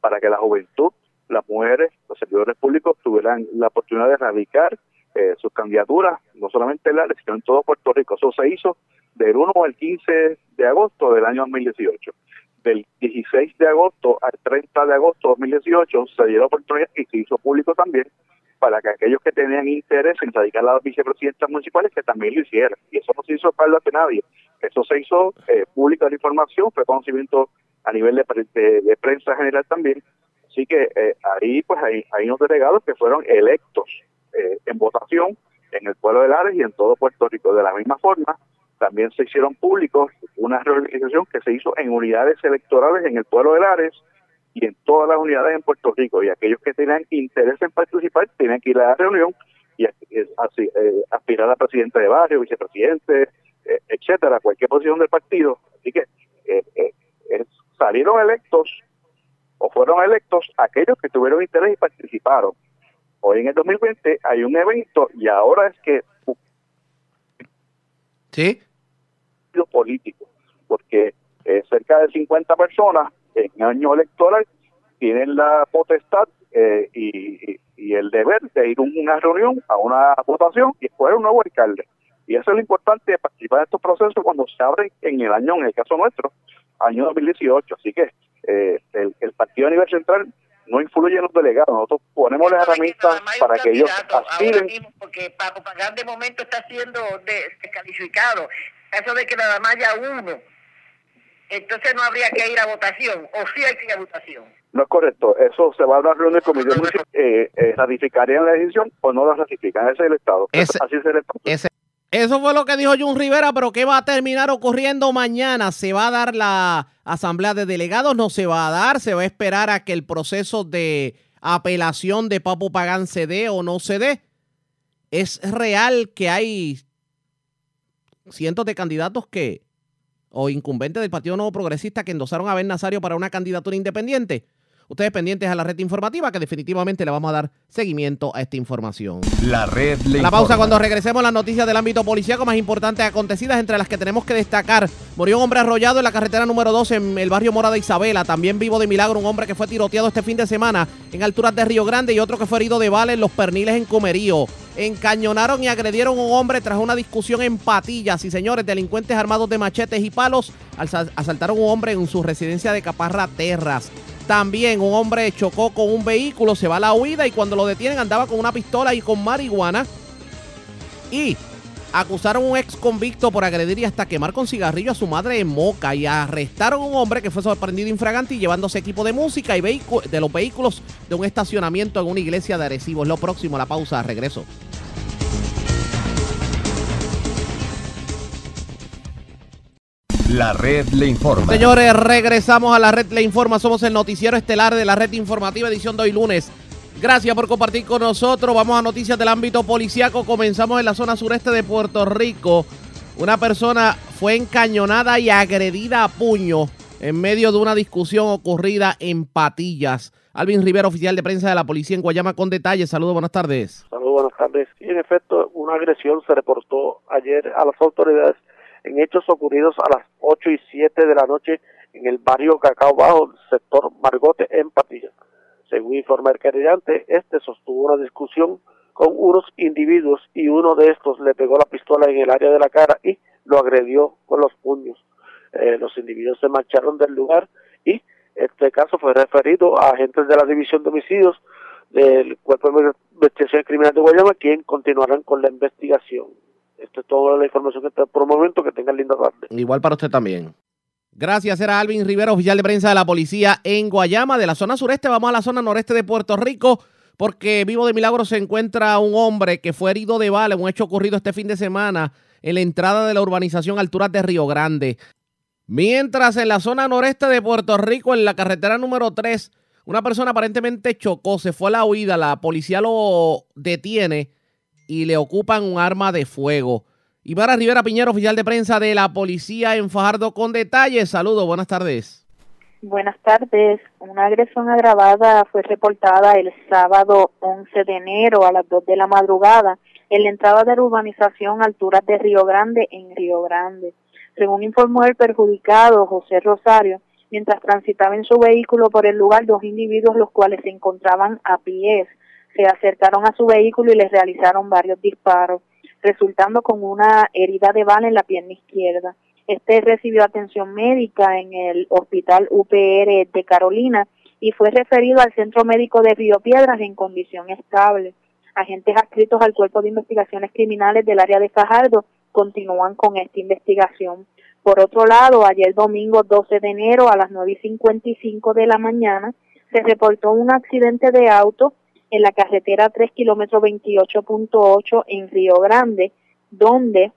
Speaker 10: para que la juventud, las mujeres, los servidores públicos tuvieran la oportunidad de radicar eh, sus candidaturas, no solamente en la área, sino en todo Puerto Rico. Eso se hizo del 1 al 15 de agosto del año 2018 del 16 de agosto al 30 de agosto de 2018 se dio la oportunidad y se hizo público también para que aquellos que tenían interés en radicar las vicepresidentas municipales que también lo hicieran. Y eso no se hizo para de nadie. Eso se hizo eh, pública la información, fue conocimiento a nivel de prensa general también. Así que eh, ahí pues hay, hay unos delegados que fueron electos eh, en votación en el pueblo de Lares y en todo Puerto Rico. De la misma forma, también se hicieron públicos una reorganización que se hizo en unidades electorales en el pueblo de Lares y en todas las unidades en Puerto Rico. Y aquellos que tenían interés en participar tenían que ir a la reunión y eh, eh, aspirar a presidente de barrio, vicepresidente, eh, etcétera, cualquier posición del partido. Así que eh, salieron electos o fueron electos aquellos que tuvieron interés y participaron. Hoy en el 2020 hay un evento y ahora es que
Speaker 2: Sí.
Speaker 10: Partido político, porque eh, cerca de 50 personas en año electoral tienen la potestad eh, y, y- el deber de ir a una reunión, a una votación y escoger un nuevo alcalde. Y eso es lo importante de participar en estos procesos cuando se abren en el año, en el caso nuestro, año 2018. Así que eh, el, el partido a nivel central no influye en los delegados. Nosotros ponemos las herramientas para que ellos aspiren
Speaker 11: porque Papo Pagán de momento está siendo de- descalificado. Eso de que nada más haya uno, entonces no habría que ir a votación, o sí hay que ir a votación.
Speaker 10: No es correcto. Eso se va a una reunión del comité municipal. Eh, eh, ¿Ratificarían la decisión o no la ratifican? Ese es el Estado.
Speaker 2: Ese-
Speaker 10: Así será el
Speaker 2: Ese- Eso fue lo que dijo Jun Rivera, pero ¿qué va a terminar ocurriendo mañana? ¿Se va a dar la asamblea de delegados? ¿No se va a dar? ¿Se va a esperar a que el proceso de apelación de Papo Pagán se dé o no se dé. Es real que hay cientos de candidatos que, o incumbentes del Partido Nuevo Progresista que endosaron a Ben Nazario para una candidatura independiente. Ustedes pendientes a la red informativa que definitivamente le vamos a dar seguimiento a esta información.
Speaker 1: La red le
Speaker 2: la pausa
Speaker 1: informa.
Speaker 2: cuando regresemos las noticias del ámbito policíaco más importantes acontecidas entre las que tenemos que destacar. Murió un hombre arrollado en la carretera número 2 en el barrio Mora de Isabela. También vivo de milagro un hombre que fue tiroteado este fin de semana en alturas de Río Grande y otro que fue herido de bala en Los Perniles en Comerío. Encañonaron y agredieron a un hombre tras una discusión en patillas. Y señores, delincuentes armados de machetes y palos asaltaron a un hombre en su residencia de Caparra Terras. También un hombre chocó con un vehículo, se va a la huida y cuando lo detienen andaba con una pistola y con marihuana. Y acusaron a un ex convicto por agredir y hasta quemar con cigarrillo a su madre en Moca. Y arrestaron a un hombre que fue sorprendido infragante y llevándose equipo de música y de los vehículos de un estacionamiento en una iglesia de Arecibo. Es lo próximo, la pausa, regreso.
Speaker 1: La red le informa.
Speaker 2: Señores, regresamos a la red Le Informa. Somos el noticiero estelar de la red informativa edición de hoy lunes. Gracias por compartir con nosotros. Vamos a noticias del ámbito policiaco. Comenzamos en la zona sureste de Puerto Rico. Una persona fue encañonada y agredida a puño en medio de una discusión ocurrida en Patillas. Alvin Rivera, oficial de prensa de la policía en Guayama, con detalles. Saludos, buenas tardes.
Speaker 4: Saludos, buenas tardes. Y en efecto, una agresión se reportó ayer a las autoridades en hechos ocurridos a las 8 y 7 de la noche en el barrio Cacao Bajo, sector Margote, en Patillas. Según informa el querellante, este sostuvo una discusión con unos individuos y uno de estos le pegó la pistola en el área de la cara y lo agredió con los puños. Eh, los individuos se marcharon del lugar y este caso fue referido a agentes de la División de Homicidios del Cuerpo de Investigación Criminal de Guayama, quien continuarán con la investigación. Esto es toda la información que está por el momento. Que tengan linda tarde.
Speaker 2: Igual para usted también. Gracias, era Alvin Rivera, oficial de prensa de la policía en Guayama. De la zona sureste vamos a la zona noreste de Puerto Rico, porque vivo de milagro se encuentra un hombre que fue herido de bala un hecho ocurrido este fin de semana en la entrada de la urbanización Alturas de Río Grande. Mientras en la zona noreste de Puerto Rico, en la carretera número 3, una persona aparentemente chocó, se fue a la huida, la policía lo detiene y le ocupan un arma de fuego. Ivara Rivera Piñero, oficial de prensa de la policía en con detalles. Saludos, buenas tardes.
Speaker 12: Buenas tardes. Una agresión agravada fue reportada el sábado 11 de enero a las 2 de la madrugada en la entrada de la urbanización Alturas de Río Grande en Río Grande. Según informó el perjudicado José Rosario, mientras transitaba en su vehículo por el lugar, dos individuos los cuales se encontraban a pies se acercaron a su vehículo y les realizaron varios disparos, resultando con una herida de bala en la pierna izquierda. Este recibió atención médica en el Hospital UPR de Carolina y fue referido al Centro Médico de Río Piedras en condición estable. Agentes adscritos al Cuerpo de Investigaciones Criminales del área de Fajardo continúan con esta investigación. Por otro lado, ayer domingo 12 de enero a las 9 y 55 de la mañana se reportó un accidente de auto en la carretera 3 kilómetro 28.8 en Río Grande, donde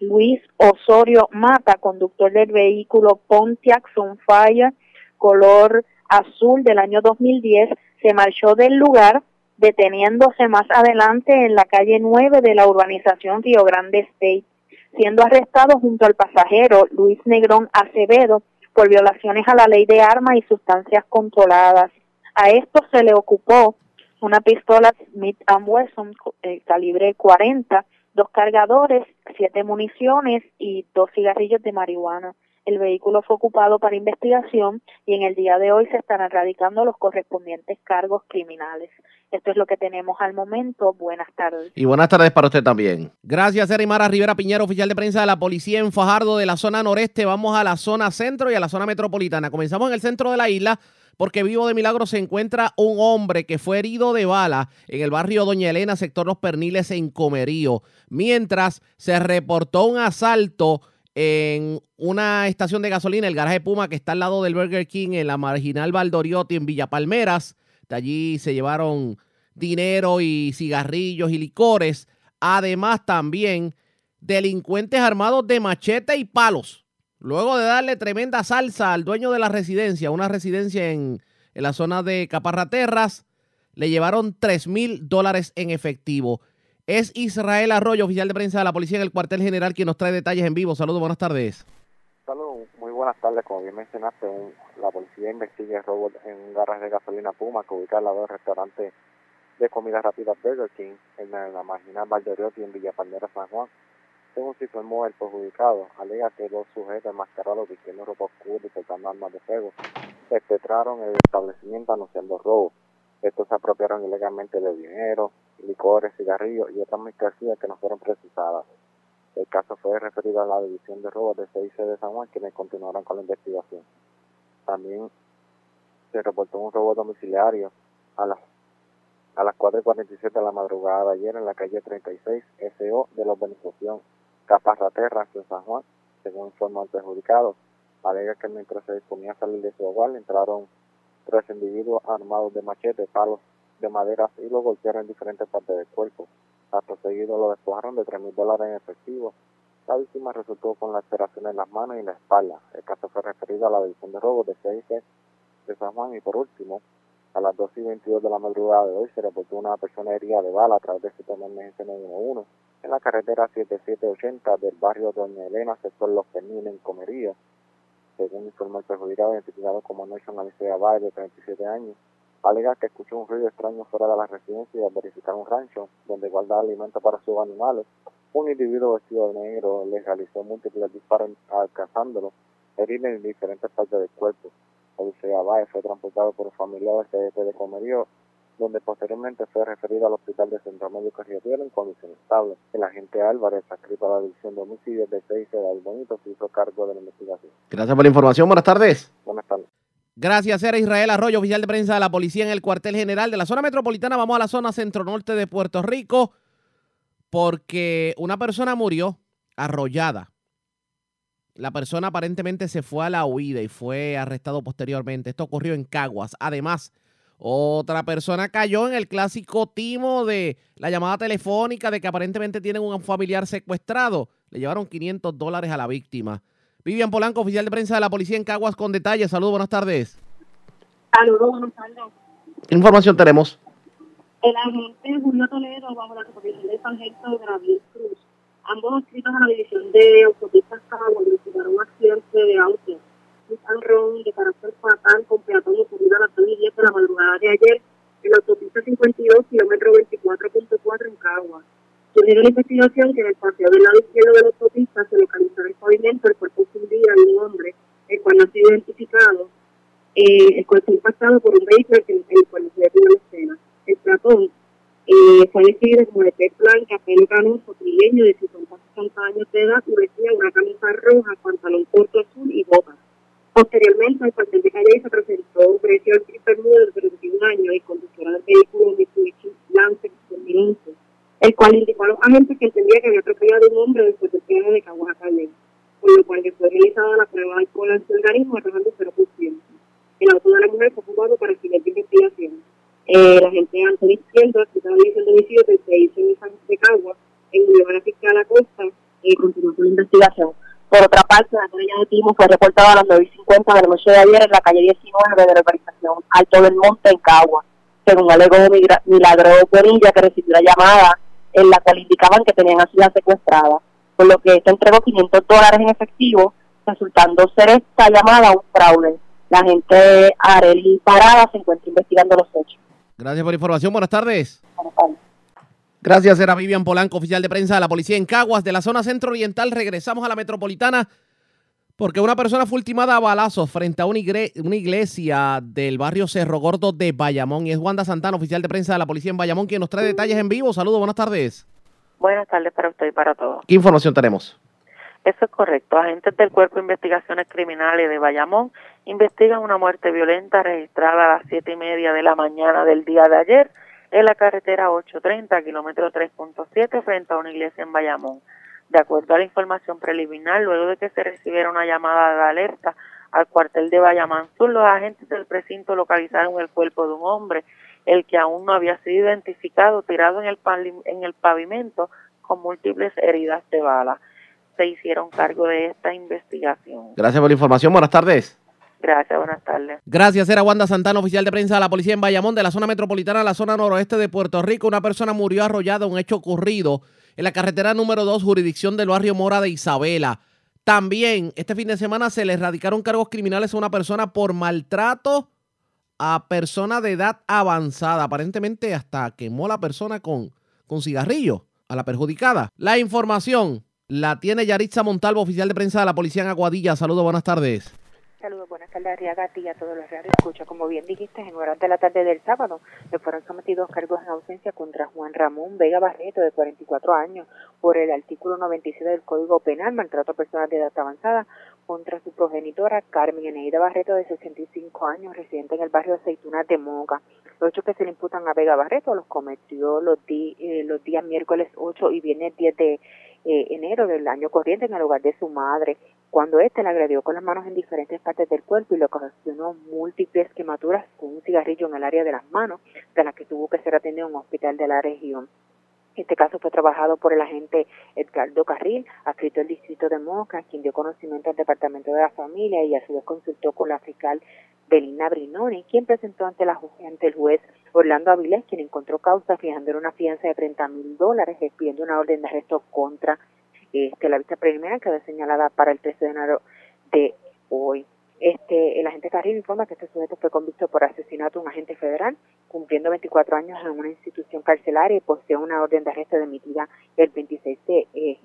Speaker 12: Luis Osorio Mata, conductor del vehículo Pontiac Sunfire color azul del año 2010, se marchó del lugar deteniéndose más adelante en la calle 9 de la urbanización Río Grande State, siendo arrestado junto al pasajero Luis Negrón Acevedo por violaciones a la ley de armas y sustancias controladas. A esto se le ocupó una pistola Smith Wesson eh, calibre 40, dos cargadores, siete municiones y dos cigarrillos de marihuana. El vehículo fue ocupado para investigación y en el día de hoy se estarán radicando los correspondientes cargos criminales. Esto es lo que tenemos al momento. Buenas tardes.
Speaker 2: Y buenas tardes para usted también. Gracias, Erimara Rivera Piñero, oficial de prensa de la policía en Fajardo de la zona noreste. Vamos a la zona centro y a la zona metropolitana. Comenzamos en el centro de la isla porque vivo de milagro se encuentra un hombre que fue herido de bala en el barrio Doña Elena, sector Los Perniles, en Comerío, mientras se reportó un asalto en una estación de gasolina, el garaje Puma, que está al lado del Burger King en la marginal Valdoriotti, en Villa Palmeras. De allí se llevaron dinero y cigarrillos y licores. Además, también delincuentes armados de machete y palos. Luego de darle tremenda salsa al dueño de la residencia, una residencia en, en la zona de Caparraterras, le llevaron 3 mil dólares en efectivo. Es Israel Arroyo, oficial de prensa de la policía en el cuartel general, quien nos trae detalles en vivo. Saludos, buenas tardes.
Speaker 13: Saludos, muy buenas tardes. Como bien mencionaste, un- la policía investiga el robo en un garaje de gasolina Puma que ubica al lado del restaurante de comida rápida Burger King en la, en la marginal en Villa Palmera, San Juan. Según se informó el perjudicado, alega que dos sujetos enmascarados vistiendo ropa oscura y portando armas de fuego perpetraron el establecimiento anunciando robo. Estos se apropiaron ilegalmente de dinero, licores, cigarrillos y otras mercancías que no fueron precisadas. El caso fue referido a la División de Robos de CIC de San Juan, quienes continuarán con la investigación. También se reportó un robo domiciliario a las a las 4 y 47 de la madrugada de ayer en la calle 36 SO de la urbanización Caparraterra en San Juan, según informó el perjudicado. Alega que mientras se disponía a salir de su hogar entraron tres individuos armados de machetes, palos de madera y lo golpearon en diferentes partes del cuerpo. Acto seguido lo despojaron de 3 mil dólares en efectivo. La víctima resultó con laceración en las manos y en la espalda. El caso fue referido a la división de robos de CIC de San Juan y por último, a las 2 y 22 de la madrugada de hoy se reportó una persona herida de bala a través del sistema de emergencia 911 en la carretera 7780 del barrio Doña Elena, sector Los Pernines, en Comería. Según informó el perjudicado, identificado como Nelson Alicia Valle, de 37 años, alega que escuchó un ruido extraño fuera de la residencia y al verificar un rancho donde guardaba alimentos para sus animales, un individuo vestido de negro le realizó múltiples disparos alcanzándolo, herido en diferentes partes del cuerpo. Odisea Valle fue transportado por un familiar del CDT de Comerío, donde posteriormente fue referido al Hospital de Centro Médico Río Piedra en condiciones estables. El agente Álvarez, adscrito a la División de Homicidios de CIC de Albonito, se hizo cargo de la investigación.
Speaker 2: Gracias por la información. Buenas tardes.
Speaker 13: Buenas tardes.
Speaker 2: Gracias, era Israel Arroyo, oficial de prensa de la policía en el cuartel general de la zona metropolitana. Vamos a la zona centro-norte de Puerto Rico porque una persona murió arrollada. La persona aparentemente se fue a la huida y fue arrestado posteriormente. Esto ocurrió en Caguas. Además, otra persona cayó en el clásico timo de la llamada telefónica de que aparentemente tienen un familiar secuestrado. Le llevaron 500 dólares a la víctima. Vivian Polanco, oficial de prensa de la policía en Caguas, con detalles. Saludos, buenas tardes.
Speaker 14: Saludos, buenas tardes.
Speaker 2: ¿Qué información tenemos?
Speaker 14: El agente Julio Toledo, bajo la supervisión del sargento Gabriel Cruz, ambos adscritos a la división de autopistas Cabo, investigaron un accidente de auto, un Ron de carácter fatal con peatón ocurrido a las 2 y 10 de la madrugada de ayer en la autopista 52, kilómetro 24.4 en Cagua. Surgió la investigación que en el paseo del lado izquierdo de la autopista se localizó el pavimento el cuerpo vida de un hombre, el cual no ha sido identificado, eh, el cual fue impactado por un vehículo que el cual se detuvo la escena. El platón eh, fue decidido como de pez blanca, pelo canoso, trigueño de 50 60 años de edad y vestía una camisa roja, pantalón corto azul y botas. Posteriormente, el cuartel de calle se presentó Grecia Ortiz Bermúdez, de 31 años, y conductora del vehículo Mitsubishi Lancer 2011, el cual indicó a los agentes que entendía que había atropellado un hombre después del peaje de Caguas Calle, por lo cual fue realizada la prueba de alcohol en su organismo arrojando 0%. El auto de la mujer fue ocupado para fines de investigación. Eh, la agente Anthony Izquierdo, que estaba diciendo homicidio del CIC en San de Cagua, envió a la fiscal Acosta y continuó con la investigación. Por otra parte, la querella de Timo fue reportada a las 9 y 50 de la noche de ayer en la calle 19 de la urbanización Alto del Monte en Cagua. Según alegó Milagro Bonilla, que recibió una llamada en la cual indicaban que tenían a su hija secuestrada, por lo que esta entregó 500 dólares en efectivo, resultando ser esta llamada un fraude. La agente Arely Parada se encuentra investigando los hechos.
Speaker 2: Gracias por la información. Buenas tardes. Gracias, era Vivian Polanco, oficial de prensa de la policía en Caguas, de la zona centro oriental. Regresamos a la metropolitana porque una persona fue ultimada a balazos frente a una iglesia del barrio Cerro Gordo de Bayamón. Y es Wanda Santana, oficial de prensa de la policía en Bayamón, quien nos trae detalles en vivo. Saludos, buenas tardes.
Speaker 15: Buenas tardes para usted y para todos.
Speaker 2: ¿Qué información tenemos?
Speaker 15: Eso es correcto. Agentes del Cuerpo de Investigaciones Criminales de Bayamón investigan una muerte violenta registrada a las siete y media de la mañana del día de ayer en la carretera 830, kilómetro 3.7, frente a una iglesia en Bayamón. De acuerdo a la información preliminar, luego de que se recibiera una llamada de alerta al cuartel de Bayamón Sur, los agentes del precinto localizaron el cuerpo de un hombre, el que aún no había sido identificado, tirado en el, en el pavimento con múltiples heridas de bala. Se hicieron cargo de esta investigación.
Speaker 2: Gracias por la información. Buenas tardes.
Speaker 15: Gracias, buenas tardes.
Speaker 2: Gracias, era Wanda Santana, oficial de prensa de la policía en Bayamón, de la zona metropolitana la zona noroeste de Puerto Rico. Una persona murió arrollada, un hecho ocurrido en la carretera número 2, jurisdicción del barrio Mora de Isabela. También este fin de semana se le erradicaron cargos criminales a una persona por maltrato a persona de edad avanzada. Aparentemente hasta quemó la persona con, con cigarrillo a la perjudicada. La información la tiene Yaritza Montalvo, oficial de prensa de la policía en Aguadilla. Saludos, buenas tardes.
Speaker 16: Saludos, buenas tardes, Arriaga, a ti y a todos los reales. Escucha, como bien dijiste, en horas de la tarde del sábado le fueron sometidos cargos en ausencia contra Juan Ramón Vega Barreto, de 44 años, por el artículo 97 del Código Penal, maltrato a personas de edad avanzada, contra su progenitora Carmen Eneida Barreto, de 65 años, residente en el barrio Aceitunas de Moca. Los hechos que se le imputan a Vega Barreto los cometió los, eh, días miércoles 8 y viernes 10 de eh, enero del año corriente en el hogar de su madre, cuando éste la agredió con las manos en diferentes partes del cuerpo y le ocasionó múltiples quemaduras con un cigarrillo en el área de las manos, de las que tuvo que ser atendido en un hospital de la región. Este caso fue trabajado por el agente Edgardo Carril, adscrito al distrito de Moca, quien dio conocimiento al Departamento de la Familia y a su vez consultó con la fiscal Belina Brinoni, quien presentó ante, la, ante el juez Orlando Avilés, quien encontró causa fijando una fianza de 30 mil dólares, expidiendo una orden de arresto contra este, la vista preliminar quedó señalada para el 13 de enero de hoy. Este, el agente Carril informa que este sujeto fue convicto por asesinato a un agente federal, cumpliendo 24 años en una institución carcelaria y posee una orden de arresto emitida el 26 de eh,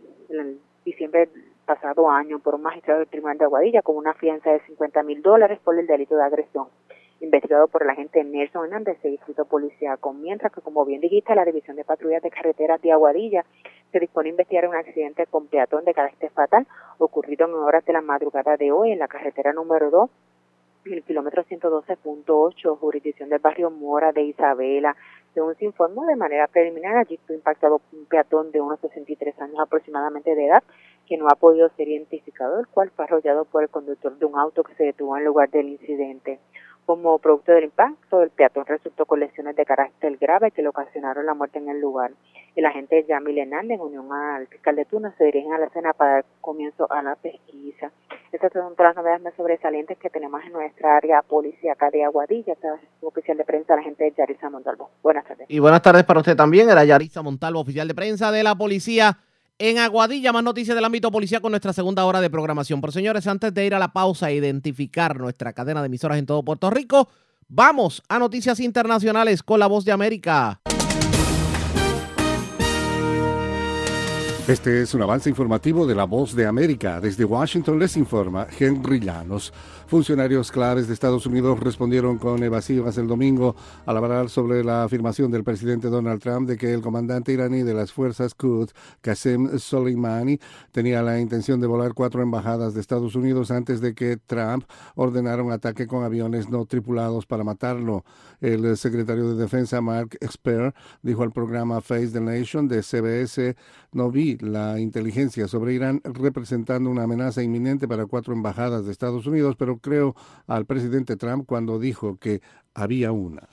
Speaker 16: diciembre del pasado año por un magistrado del Tribunal de Aguadilla con una fianza de 50 mil dólares por el delito de agresión investigado por el agente Nelson Hernández de Distrito Policiaco, mientras que, como bien dijiste, la División de Patrullas de Carreteras de Aguadilla se dispone a investigar un accidente con peatón de carácter fatal ocurrido en horas de la madrugada de hoy en la carretera número 2 en el kilómetro 112.8, jurisdicción del barrio Mora de Isabela. Según se informó de manera preliminar, allí fue impactado un peatón de unos 63 años aproximadamente de edad, que no ha podido ser identificado, el cual fue arrollado por el conductor de un auto que se detuvo en lugar del incidente. Como producto del impacto, el peatón resultó con lesiones de carácter grave que le ocasionaron la muerte en el lugar. El agente Yamil Hernández, en unión al fiscal de turno, se dirigen a la escena para dar comienzo a la pesquisa. Estas son todas las novedades más sobresalientes que tenemos en nuestra área policíaca de Aguadilla. Esta es oficial de prensa, la agente Yarisa Montalvo. Buenas tardes.
Speaker 2: Y buenas tardes para usted también. Era Yaritza Montalvo, oficial de prensa de la policía en Aguadilla. Más noticias del ámbito policial con nuestra segunda hora de programación. Pero señores, antes de ir a la pausa e identificar nuestra cadena de emisoras en todo Puerto Rico, vamos a noticias internacionales con la voz de América.
Speaker 17: Este es un avance informativo de La Voz de América. Desde Washington les informa Henry Llanos. Funcionarios claves de Estados Unidos respondieron con evasivas el domingo al hablar sobre la afirmación del presidente Donald Trump de que el comandante iraní de las fuerzas Quds, Qasem Soleimani, tenía la intención de volar cuatro embajadas de Estados Unidos antes de que Trump ordenara un ataque con aviones no tripulados para matarlo. El secretario de Defensa Mark Esper dijo al programa Face the Nation de CBS, no vi la inteligencia sobre Irán representando una amenaza inminente para cuatro embajadas de Estados Unidos, pero creo al presidente Trump cuando dijo que había una.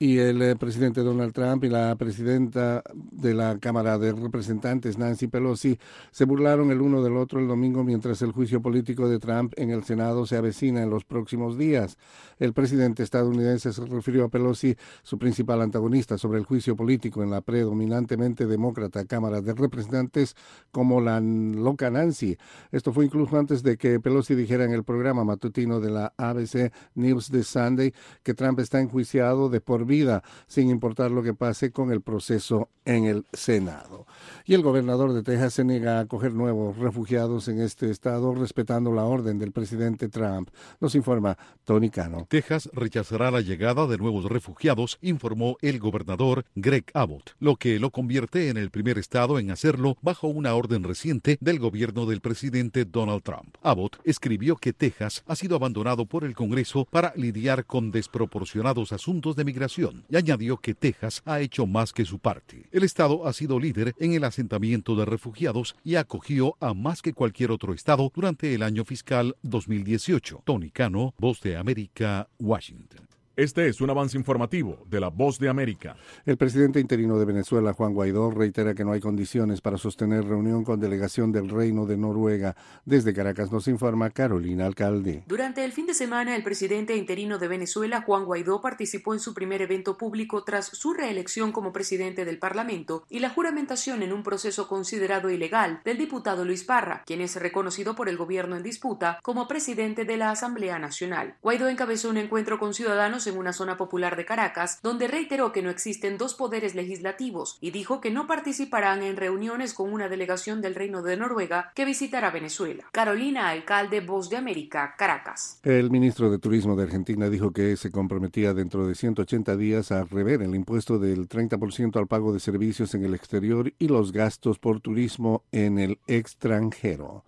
Speaker 17: Y el eh, presidente Donald Trump y la presidenta de la Cámara de Representantes, Nancy Pelosi, se burlaron el uno del otro el domingo mientras el juicio político de Trump en el Senado se avecina en los próximos días. El presidente estadounidense se refirió a Pelosi, su principal antagonista sobre el juicio político en la predominantemente demócrata Cámara de Representantes, como la loca Nancy. Esto fue incluso antes de que Pelosi dijera en el programa matutino de la ABC News de Sunday que Trump está enjuiciado de por vida, sin importar lo que pase con el proceso en el Senado. Y el gobernador de Texas se niega a acoger nuevos refugiados en este estado, respetando la orden del presidente Trump. Nos informa Tony Cano.
Speaker 18: Texas rechazará la llegada de nuevos refugiados, informó el gobernador Greg Abbott, lo que lo convierte en el primer estado en hacerlo bajo una orden reciente del gobierno del presidente Donald Trump. Abbott escribió que Texas ha sido abandonado por el Congreso para lidiar con desproporcionados asuntos de migración y añadió que Texas ha hecho más que su parte. El estado ha sido líder en el asentamiento de refugiados y acogió a más que cualquier otro estado durante el año fiscal 2018. Tony Cano, Voz de América, Washington.
Speaker 19: Este es un avance informativo de La Voz de América.
Speaker 17: El presidente interino de Venezuela, Juan Guaidó, reitera que no hay condiciones para sostener reunión con delegación del Reino de Noruega. Desde Caracas nos informa Carolina Alcalde.
Speaker 20: Durante el fin de semana, el presidente interino de Venezuela, Juan Guaidó, participó en su primer evento público tras su reelección como presidente del Parlamento y la juramentación en un proceso considerado ilegal del diputado Luis Parra, quien es reconocido por el gobierno en disputa como presidente de la Asamblea Nacional. Guaidó encabezó un encuentro con ciudadanos en una zona popular de Caracas, donde reiteró que no existen dos poderes legislativos y dijo que no participarán en reuniones con una delegación del Reino de Noruega que visitará Venezuela. Carolina, alcalde Voz de América, Caracas.
Speaker 17: El ministro de Turismo de Argentina dijo que se comprometía dentro de 180 días a rever el impuesto del 30% al pago de servicios en el exterior y los gastos por turismo en el extranjero.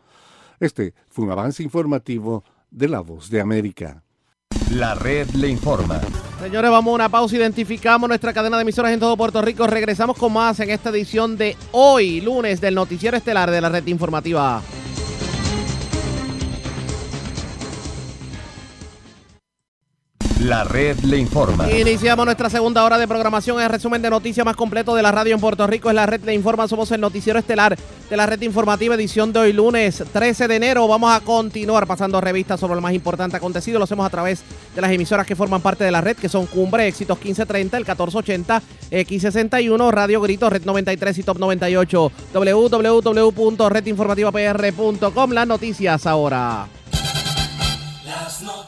Speaker 17: Este fue un avance informativo de La Voz de América.
Speaker 1: La red le informa.
Speaker 2: Señores, vamos a una pausa. Identificamos nuestra cadena de emisoras en todo Puerto Rico. Regresamos con más en esta edición de hoy, lunes, del Noticiero Estelar de la Red Informativa.
Speaker 1: La red le informa.
Speaker 2: Iniciamos nuestra segunda hora de programación. El resumen de noticias más completo de la radio en Puerto Rico es la red le informa. Somos el noticiero estelar de la red informativa edición de hoy lunes 13 de enero. Vamos a continuar pasando revistas sobre lo más importante acontecido. Lo hacemos a través de las emisoras que forman parte de la red, que son Cumbre, Éxitos 1530, el 1480, X61, Radio Grito, Red 93 y Top 98. www.redinformativapr.com. Las noticias ahora.
Speaker 3: Las noticias.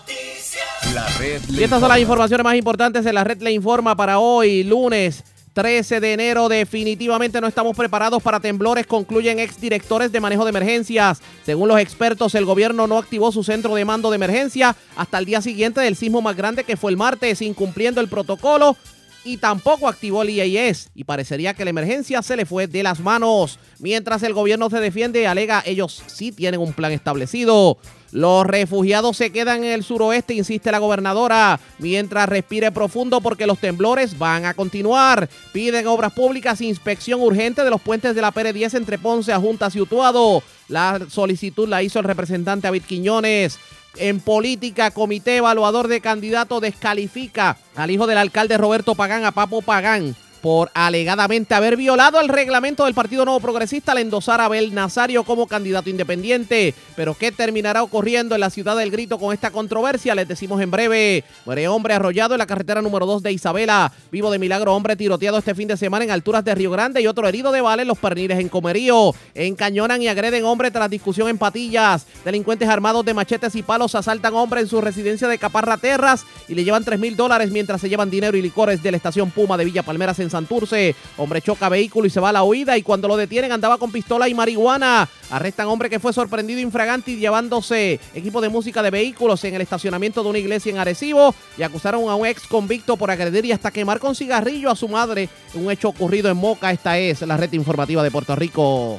Speaker 1: La red le
Speaker 2: Y estas son las
Speaker 1: informa.
Speaker 2: informaciones más importantes de la red le informa para hoy, lunes 13 de enero. Definitivamente no estamos preparados para temblores, concluyen exdirectores de manejo de emergencias. Según los expertos, el gobierno no activó su centro de mando de emergencia hasta el día siguiente del sismo más grande que fue el martes, incumpliendo el protocolo y tampoco activó el IAS y parecería que la emergencia se le fue de las manos. Mientras el gobierno se defiende, alega ellos sí tienen un plan establecido. Los refugiados se quedan en el suroeste, insiste la gobernadora, mientras respire profundo porque los temblores van a continuar. Piden obras públicas inspección urgente de los puentes de la PR10 entre Ponce, Juntas y Utuado. La solicitud la hizo el representante David Quiñones. En política, comité evaluador de candidato descalifica al hijo del alcalde Roberto Pagán, a Papo Pagán, por alegadamente haber violado el reglamento del Partido Nuevo Progresista al endosar a Abel Nazario como candidato independiente. Pero ¿qué terminará ocurriendo en la ciudad del Grito con esta controversia? Les decimos en breve. Muere hombre arrollado en la carretera número 2 de Isabela. Vivo de milagro, hombre tiroteado este fin de semana en alturas de Río Grande y otro herido de bala en los perniles en Comerío. Encañonan y agreden hombre tras discusión en Patillas. Delincuentes armados de machetes y palos asaltan hombre en su residencia de Caparra Terras y le llevan 3 mil dólares mientras se llevan dinero y licores de la estación Puma de Villa Palmeras en Santurce. Hombre choca vehículo y se va a la huida y cuando lo detienen andaba con pistola y marihuana. Arrestan hombre que fue sorprendido infragante y llevándose equipo de música de vehículos en el estacionamiento de una iglesia en Arecibo y acusaron a un ex convicto por agredir y hasta quemar con cigarrillo a su madre. Un hecho ocurrido en Moca. Esta es la red informativa de Puerto Rico.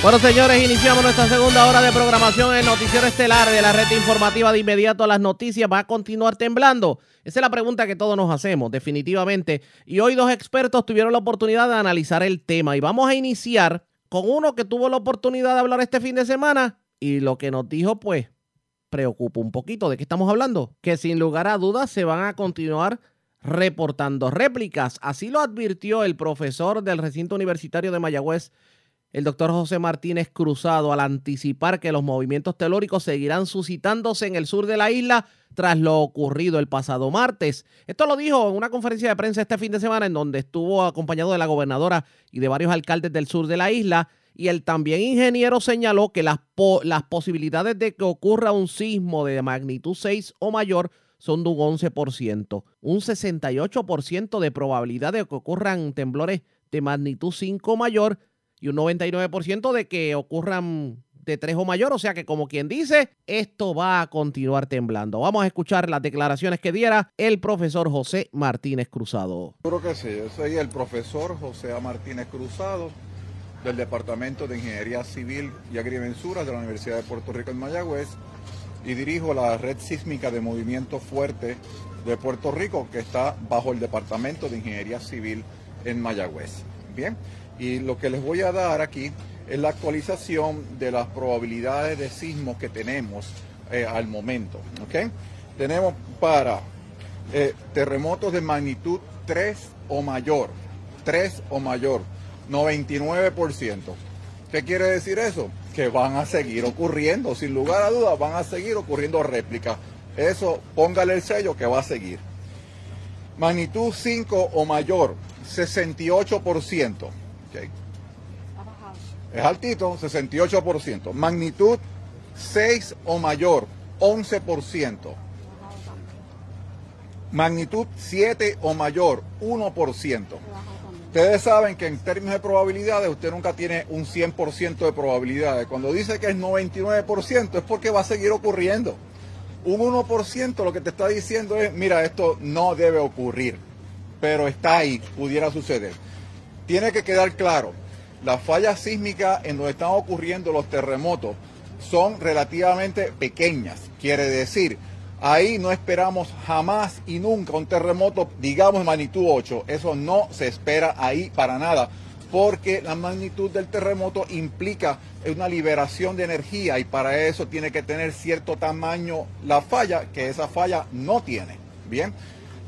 Speaker 2: Bueno, señores, iniciamos nuestra segunda hora de programación en Noticiero Estelar de la red informativa de inmediato a las noticias. ¿Va a continuar temblando? Esa es la pregunta que todos nos hacemos, definitivamente. Y hoy dos expertos tuvieron la oportunidad de analizar el tema. Y vamos a iniciar con uno que tuvo la oportunidad de hablar este fin de semana y lo que nos dijo, pues, preocupa un poquito. ¿De qué estamos hablando? Que sin lugar a dudas se van a continuar reportando réplicas. Así lo advirtió el profesor del recinto universitario de Mayagüez, el doctor José Martínez Cruzado, al anticipar que los movimientos telúricos seguirán suscitándose en el sur de la isla tras lo ocurrido el pasado martes. Esto lo dijo en una conferencia de prensa este fin de semana en donde estuvo acompañado de la gobernadora y de varios alcaldes del sur de la isla. Y el también ingeniero señaló que las, po- las posibilidades de que ocurra un sismo de magnitud 6 o mayor son de un 11%, un 68% de probabilidad de que ocurran temblores de magnitud 5 o mayor y un 99% de que ocurran de 3 o mayor. O sea que como quien dice, esto va a continuar temblando. Vamos a escuchar las declaraciones que diera el profesor José Martínez Cruzado.
Speaker 21: Seguro que sí, yo soy el profesor José. Martínez Cruzado del Departamento de Ingeniería Civil y Agrimensura de la Universidad de Puerto Rico en Mayagüez y dirijo la red sísmica de movimiento fuerte de Puerto Rico que está bajo el Departamento de Ingeniería Civil en Mayagüez. Bien, y lo que les voy a dar aquí es la actualización de las probabilidades de sismos que tenemos eh, al momento. ¿ok? Tenemos para eh, terremotos de magnitud 3 o mayor. 3 o mayor. 99%. ¿Qué quiere decir eso? Que van a seguir ocurriendo, sin lugar a dudas, van a seguir ocurriendo réplicas. Eso, póngale el sello que va a seguir. Magnitud 5 o mayor, 68%. Okay. Es altito, 68%. Magnitud 6 o mayor, 11%. Magnitud 7 o mayor, 1%. Ustedes saben que en términos de probabilidades usted nunca tiene un 100% de probabilidades. Cuando dice que es 99% es porque va a seguir ocurriendo. Un 1% lo que te está diciendo es, mira, esto no debe ocurrir, pero está ahí, pudiera suceder. Tiene que quedar claro, las fallas sísmicas en donde están ocurriendo los terremotos son relativamente pequeñas. Quiere decir, ahí no esperamos jamás y nunca un terremoto, digamos, magnitud 8. Eso no se espera ahí para nada, porque la magnitud del terremoto implica una liberación de energía y para eso tiene que tener cierto tamaño la falla, que esa falla no tiene. Bien.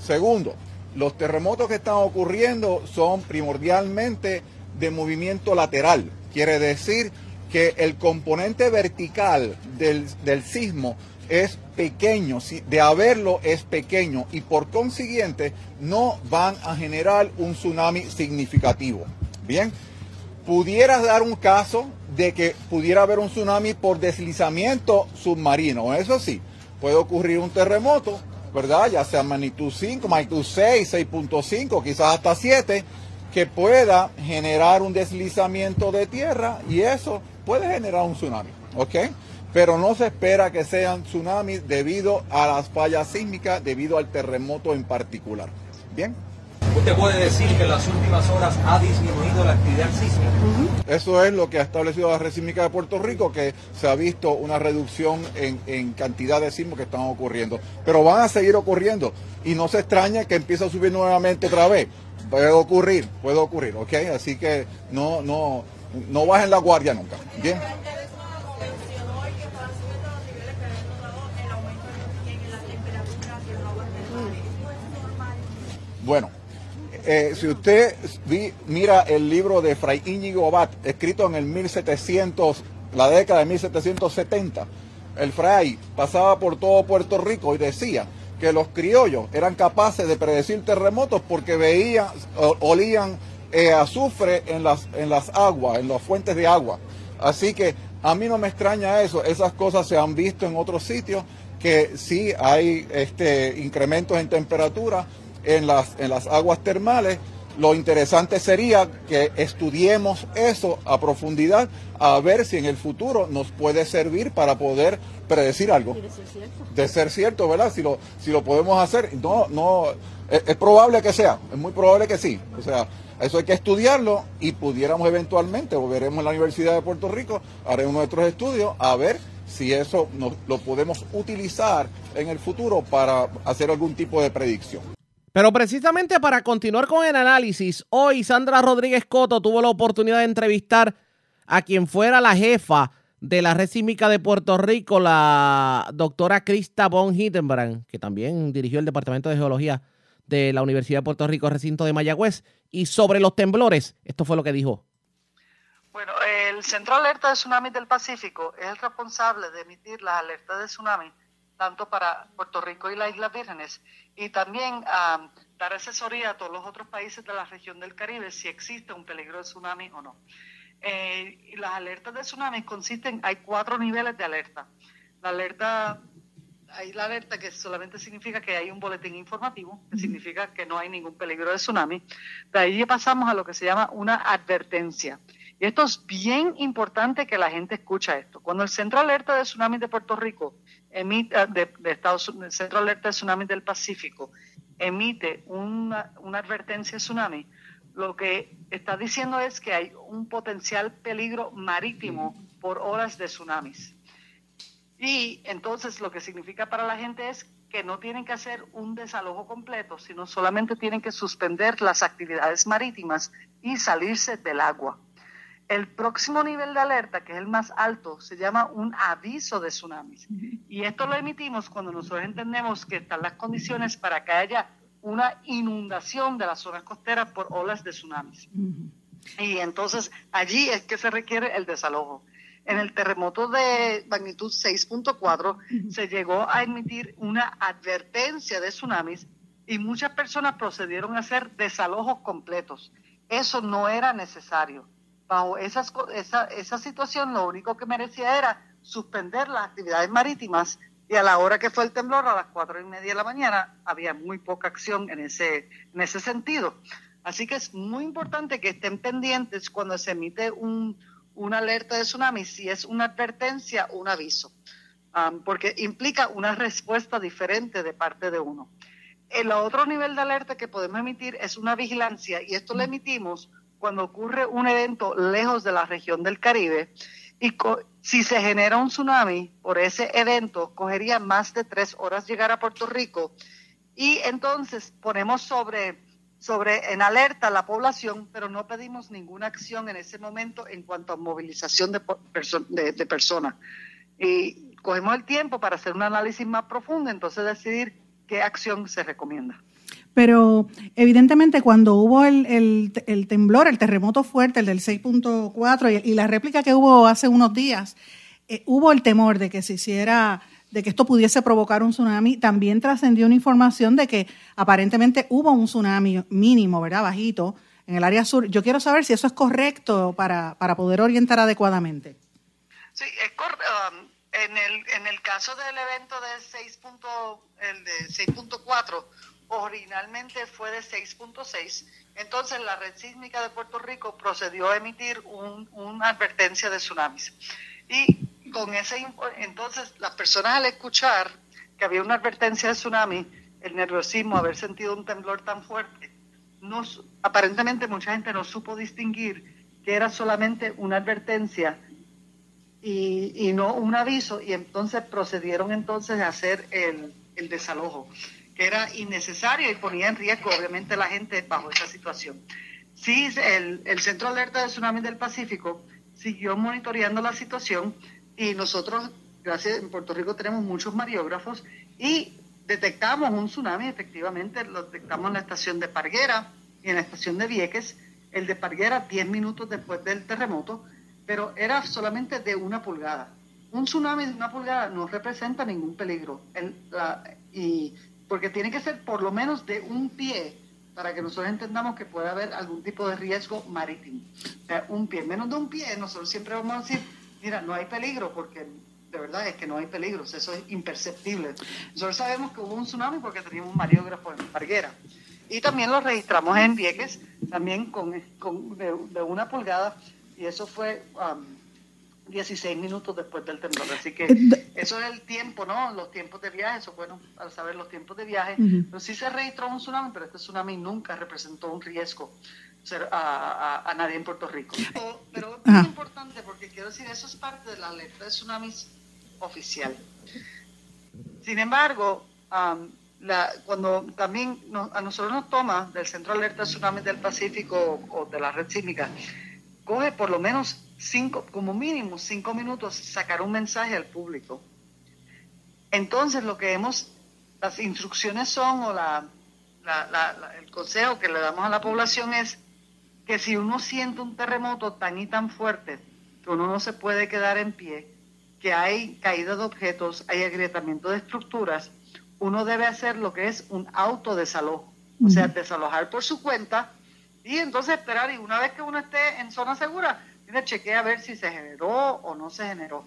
Speaker 21: Segundo, los terremotos que están ocurriendo son primordialmente de movimiento lateral. Quiere decir que el componente vertical del, del sismo es pequeño, de haberlo es pequeño y por consiguiente no van a generar un tsunami significativo. Bien, pudieras dar un caso de que pudiera haber un tsunami por deslizamiento submarino, eso sí, puede ocurrir un terremoto, ¿verdad? Ya sea magnitud 5, magnitud 6, 6.5, quizás hasta 7, que pueda generar un deslizamiento de tierra y eso puede generar un tsunami, ¿ok? Pero no se espera que sean tsunamis debido a las fallas sísmicas, debido al terremoto en particular. ¿Bien?
Speaker 22: ¿Usted puede decir que en las últimas horas ha disminuido la actividad sísmica?
Speaker 21: Eso es lo que ha establecido la red sísmica de Puerto Rico, que se ha visto una reducción en, en, cantidad de sismos que están ocurriendo. Pero van a seguir ocurriendo y no se extraña que empiece a subir nuevamente otra vez. Puede ocurrir, puede ocurrir, ¿ok? Así que no, no, no bajen la guardia nunca. Bien. Bueno, eh, si usted vi, mira el libro de Fray Íñigo Abad, escrito en el 1700, la década de 1770, el fray pasaba por todo Puerto Rico y decía que los criollos eran capaces de predecir terremotos porque veían, olían eh, azufre en las, en las aguas, en las fuentes de agua. Así que a mí no me extraña eso, esas cosas se han visto en otros sitios que sí hay este, incrementos en temperatura en las, en las aguas termales. Lo interesante sería que estudiemos eso a profundidad a ver si en el futuro nos puede servir para poder predecir algo. De ser cierto. De ser cierto, ¿verdad? Si lo, si lo podemos hacer, no, no, es, es probable que sea, es muy probable que sí. O sea, eso hay que estudiarlo y pudiéramos eventualmente, o veremos en la Universidad de Puerto Rico, haremos nuestros estudios a ver si eso nos, lo podemos utilizar en el futuro para hacer algún tipo de predicción.
Speaker 2: Pero precisamente para continuar con el análisis, hoy Sandra Rodríguez Coto tuvo la oportunidad de entrevistar a quien fuera la jefa de la red sísmica de Puerto Rico, la doctora Krista von Hittenbrand, que también dirigió el Departamento de Geología de la Universidad de Puerto Rico, recinto de Mayagüez. Y sobre los temblores, esto fue lo que dijo.
Speaker 23: Bueno, el Centro Alerta de Tsunami del Pacífico es el responsable de emitir las alertas de tsunami tanto para Puerto Rico y las Islas Vírgenes, y también um, dar asesoría a todos los otros países de la región del Caribe si existe un peligro de tsunami o no. Eh, y las alertas de tsunami consisten, hay cuatro niveles de alerta. La alerta, hay la alerta que solamente significa que hay un boletín informativo, que significa que no hay ningún peligro de tsunami. De ahí pasamos a lo que se llama una advertencia. Y esto es bien importante que la gente escucha esto. Cuando el Centro Alerta de Tsunami de Puerto Rico emite, de, de Estados Unidos, Centro Alerta de Tsunami del Pacífico emite una, una advertencia de tsunami, lo que está diciendo es que hay un potencial peligro marítimo por horas de tsunamis. Y entonces lo que significa para la gente es que no tienen que hacer un desalojo completo, sino solamente tienen que suspender las actividades marítimas y salirse del agua. El próximo nivel de alerta, que es el más alto, se llama un aviso de tsunamis. Y esto lo emitimos cuando nosotros entendemos que están las condiciones para que haya una inundación de las zonas costeras por olas de tsunamis. Y entonces allí es que se requiere el desalojo. En el terremoto de magnitud 6.4 se llegó a emitir una advertencia de tsunamis y muchas personas procedieron a hacer desalojos completos. Eso no era necesario. Bajo esas, esa, esa situación lo único que merecía era suspender las actividades marítimas y a la hora que fue el temblor, a las cuatro y media de la mañana, había muy poca acción en ese, en ese sentido. Así que es muy importante que estén pendientes cuando se emite un, una alerta de tsunami, si es una advertencia o un aviso, porque implica una respuesta diferente de parte de uno. El otro nivel de alerta que podemos emitir es una vigilancia y esto lo emitimos cuando ocurre un evento lejos de la región del Caribe y si se genera un tsunami por ese evento, cogería más de tres horas llegar a Puerto Rico y entonces ponemos sobre, sobre en alerta a la población, pero no pedimos ninguna acción en ese momento en cuanto a movilización de, de, de personas. Y cogemos el tiempo para hacer un análisis más profundo, entonces decidir qué acción se recomienda.
Speaker 24: Pero evidentemente cuando hubo el, el, temblor, el terremoto fuerte, el del 6.4 y, la réplica que hubo hace unos días, eh, hubo el temor de que se hiciera, de que esto pudiese provocar un tsunami. También trascendió una información de que aparentemente hubo un tsunami mínimo, ¿verdad? Bajito en el área sur. Yo quiero saber si eso es correcto para, para poder orientar adecuadamente.
Speaker 23: Sí, es correcto. Um, en el, en el caso del evento de 6. el de 6.4, originalmente fue de 6.6. Entonces la red sísmica de Puerto Rico procedió a emitir un, una advertencia de tsunamis. Y con ese, entonces las personas al escuchar que había una advertencia de tsunami, el nerviosismo, haber sentido un temblor tan fuerte, no, aparentemente mucha gente no supo distinguir que era solamente una advertencia y, no un aviso y entonces procedieron entonces a hacer el, desalojo, era innecesario y ponía en riesgo obviamente la gente bajo esa situación. Sí, el, el Centro Alerta de Tsunami del Pacífico siguió monitoreando la situación y nosotros, gracias, en Puerto Rico tenemos muchos mariógrafos y detectamos un tsunami, efectivamente, lo detectamos en la estación de Parguera y en la estación de Vieques, el de Parguera 10 minutos después del terremoto, pero era solamente de una pulgada. Un tsunami de una pulgada no representa ningún peligro, y porque tiene que ser por lo menos de un pie para que nosotros entendamos que puede haber algún tipo de riesgo marítimo. O sea, un pie, menos de un pie, nosotros siempre vamos a decir, mira, no hay peligro, porque de verdad es que no hay peligro, eso es imperceptible. Nosotros sabemos que hubo un tsunami porque teníamos un mariógrafo en Parguera. Y también lo registramos en Vieques, también con, de una pulgada y eso fue 16 um, minutos después del temblor. Así que eh, eso es el tiempo, ¿no? Los tiempos de viaje, eso bueno para saber los tiempos de viaje. Pero sí se registró un tsunami, pero este tsunami nunca representó un riesgo a, nadie en Puerto Rico. Pero, es muy importante porque quiero decir, eso es parte de la alerta de tsunamis oficial. Sin embargo, um, la, cuando también a nosotros nos toma del Centro de Alerta de Tsunamis del Pacífico o de la red sísmica, coge por lo menos cinco, como mínimo cinco minutos sacar un mensaje al público. Entonces lo que hemos, las instrucciones son o la, el consejo que le damos a la población es que si uno siente un terremoto tan y tan fuerte que uno no se puede quedar en pie, que hay caída de objetos, hay agrietamiento de estructuras, uno debe hacer lo que es un autodesalojo, o sea, desalojar por su cuenta y entonces esperar, y una vez que uno esté en zona segura, tiene chequea a ver si se generó o no se generó.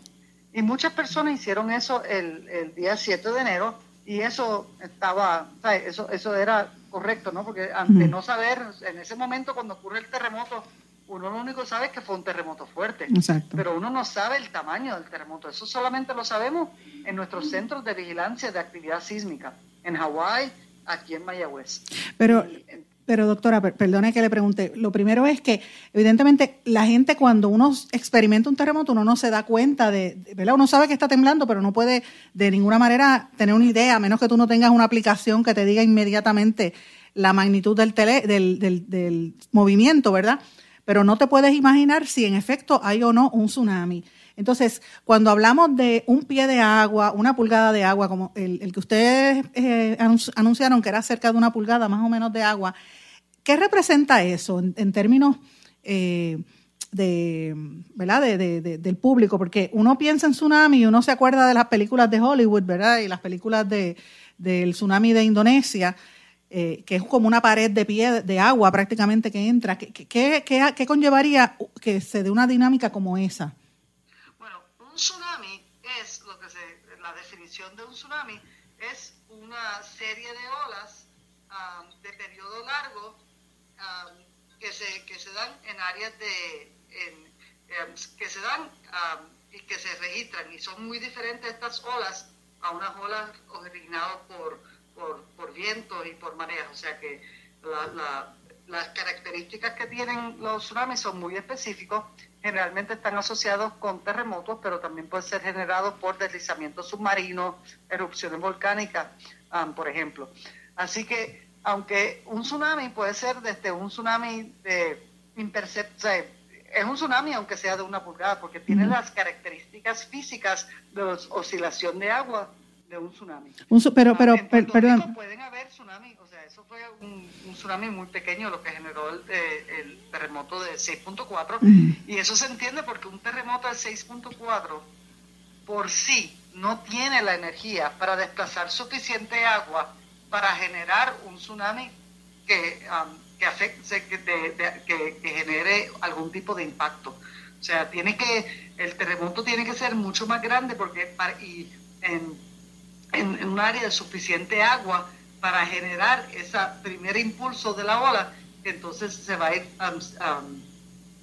Speaker 23: Y muchas personas hicieron eso el, el día 7 de enero y eso estaba, eso eso era correcto, ¿no? Porque ante no saber, en ese momento cuando ocurre el terremoto, uno lo único que sabe es que fue un terremoto fuerte. Pero uno no sabe el tamaño del terremoto. Eso solamente lo sabemos en nuestros centros de vigilancia de actividad sísmica, en Hawái, aquí en Mayagüez.
Speaker 24: Pero, pero doctora, perdone que le pregunte. Lo primero es que, evidentemente, la gente cuando uno experimenta un terremoto, uno no se da cuenta de, ¿verdad? Uno sabe que está temblando, pero no puede de ninguna manera tener una idea, a menos que tú no tengas una aplicación que te diga inmediatamente la magnitud del, tele, del, del, del movimiento, ¿verdad? pero no te puedes imaginar si en efecto hay o no un tsunami. Entonces, cuando hablamos de un pie de agua, una pulgada de agua, como el, que ustedes eh, anunciaron que era cerca de una pulgada más o menos de agua, ¿qué representa eso en, términos eh, de, ¿verdad? De, del público? Porque uno piensa en tsunami y uno se acuerda de las películas de Hollywood, ¿verdad? Y las películas de, del tsunami de Indonesia. Eh, que es como una pared de pie de agua prácticamente que entra. ¿Qué, qué, qué, qué conllevaría que se dé una dinámica como esa?
Speaker 23: Un tsunami es, lo que se, la definición de un tsunami es una serie de olas um, de periodo largo um, que, se, que se dan en áreas de, em, que se dan um, y que se registran y son muy diferentes estas olas a unas olas originadas por, por, por vientos y por mareas, o sea que la, la, las características que tienen los tsunamis son muy específicos generalmente están asociados con terremotos, pero también pueden ser generados por deslizamientos submarinos, erupciones volcánicas, por ejemplo. Así que, aunque un tsunami puede ser desde un tsunami de imperceptible, es un tsunami aunque sea de una pulgada, porque tiene las características físicas de oscilación de agua de un tsunami.
Speaker 24: pero, pero, perdón.
Speaker 23: Pueden haber tsunamis eso fue un, tsunami muy pequeño lo que generó el, eh, terremoto de 6.4 y eso se entiende porque un terremoto de 6.4 por sí no tiene la energía para desplazar suficiente agua para generar un tsunami que, um, que, afecte, que, genere algún tipo de impacto. O sea, tiene que, el terremoto tiene que ser mucho más grande porque para, y en, en un área de suficiente agua para generar ese primer impulso de la ola, que entonces se va a ir um, um,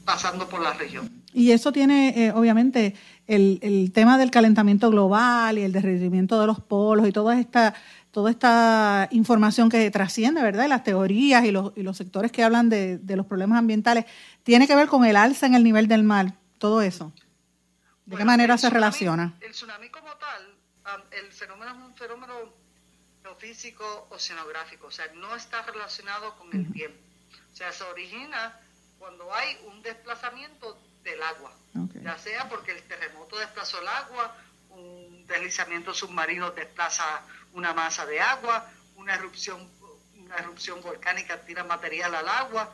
Speaker 23: pasando por la región.
Speaker 24: Y eso tiene, eh, obviamente, el, el, tema del calentamiento global y el derretimiento de los polos y toda esta, toda esta información que trasciende, ¿verdad? Y las teorías y los, y los sectores que hablan de, de, los problemas ambientales, tiene que ver con el alza en el nivel del mar, todo eso. ¿De qué manera se relaciona?
Speaker 23: El tsunami como tal, el fenómeno es un fenómeno físico oceanográfico, o sea, no está relacionado con el tiempo. O sea, se origina cuando hay un desplazamiento del agua, ya sea porque el terremoto desplazó el agua, un deslizamiento submarino desplaza una masa de agua, una erupción, una erupción volcánica tira material al agua,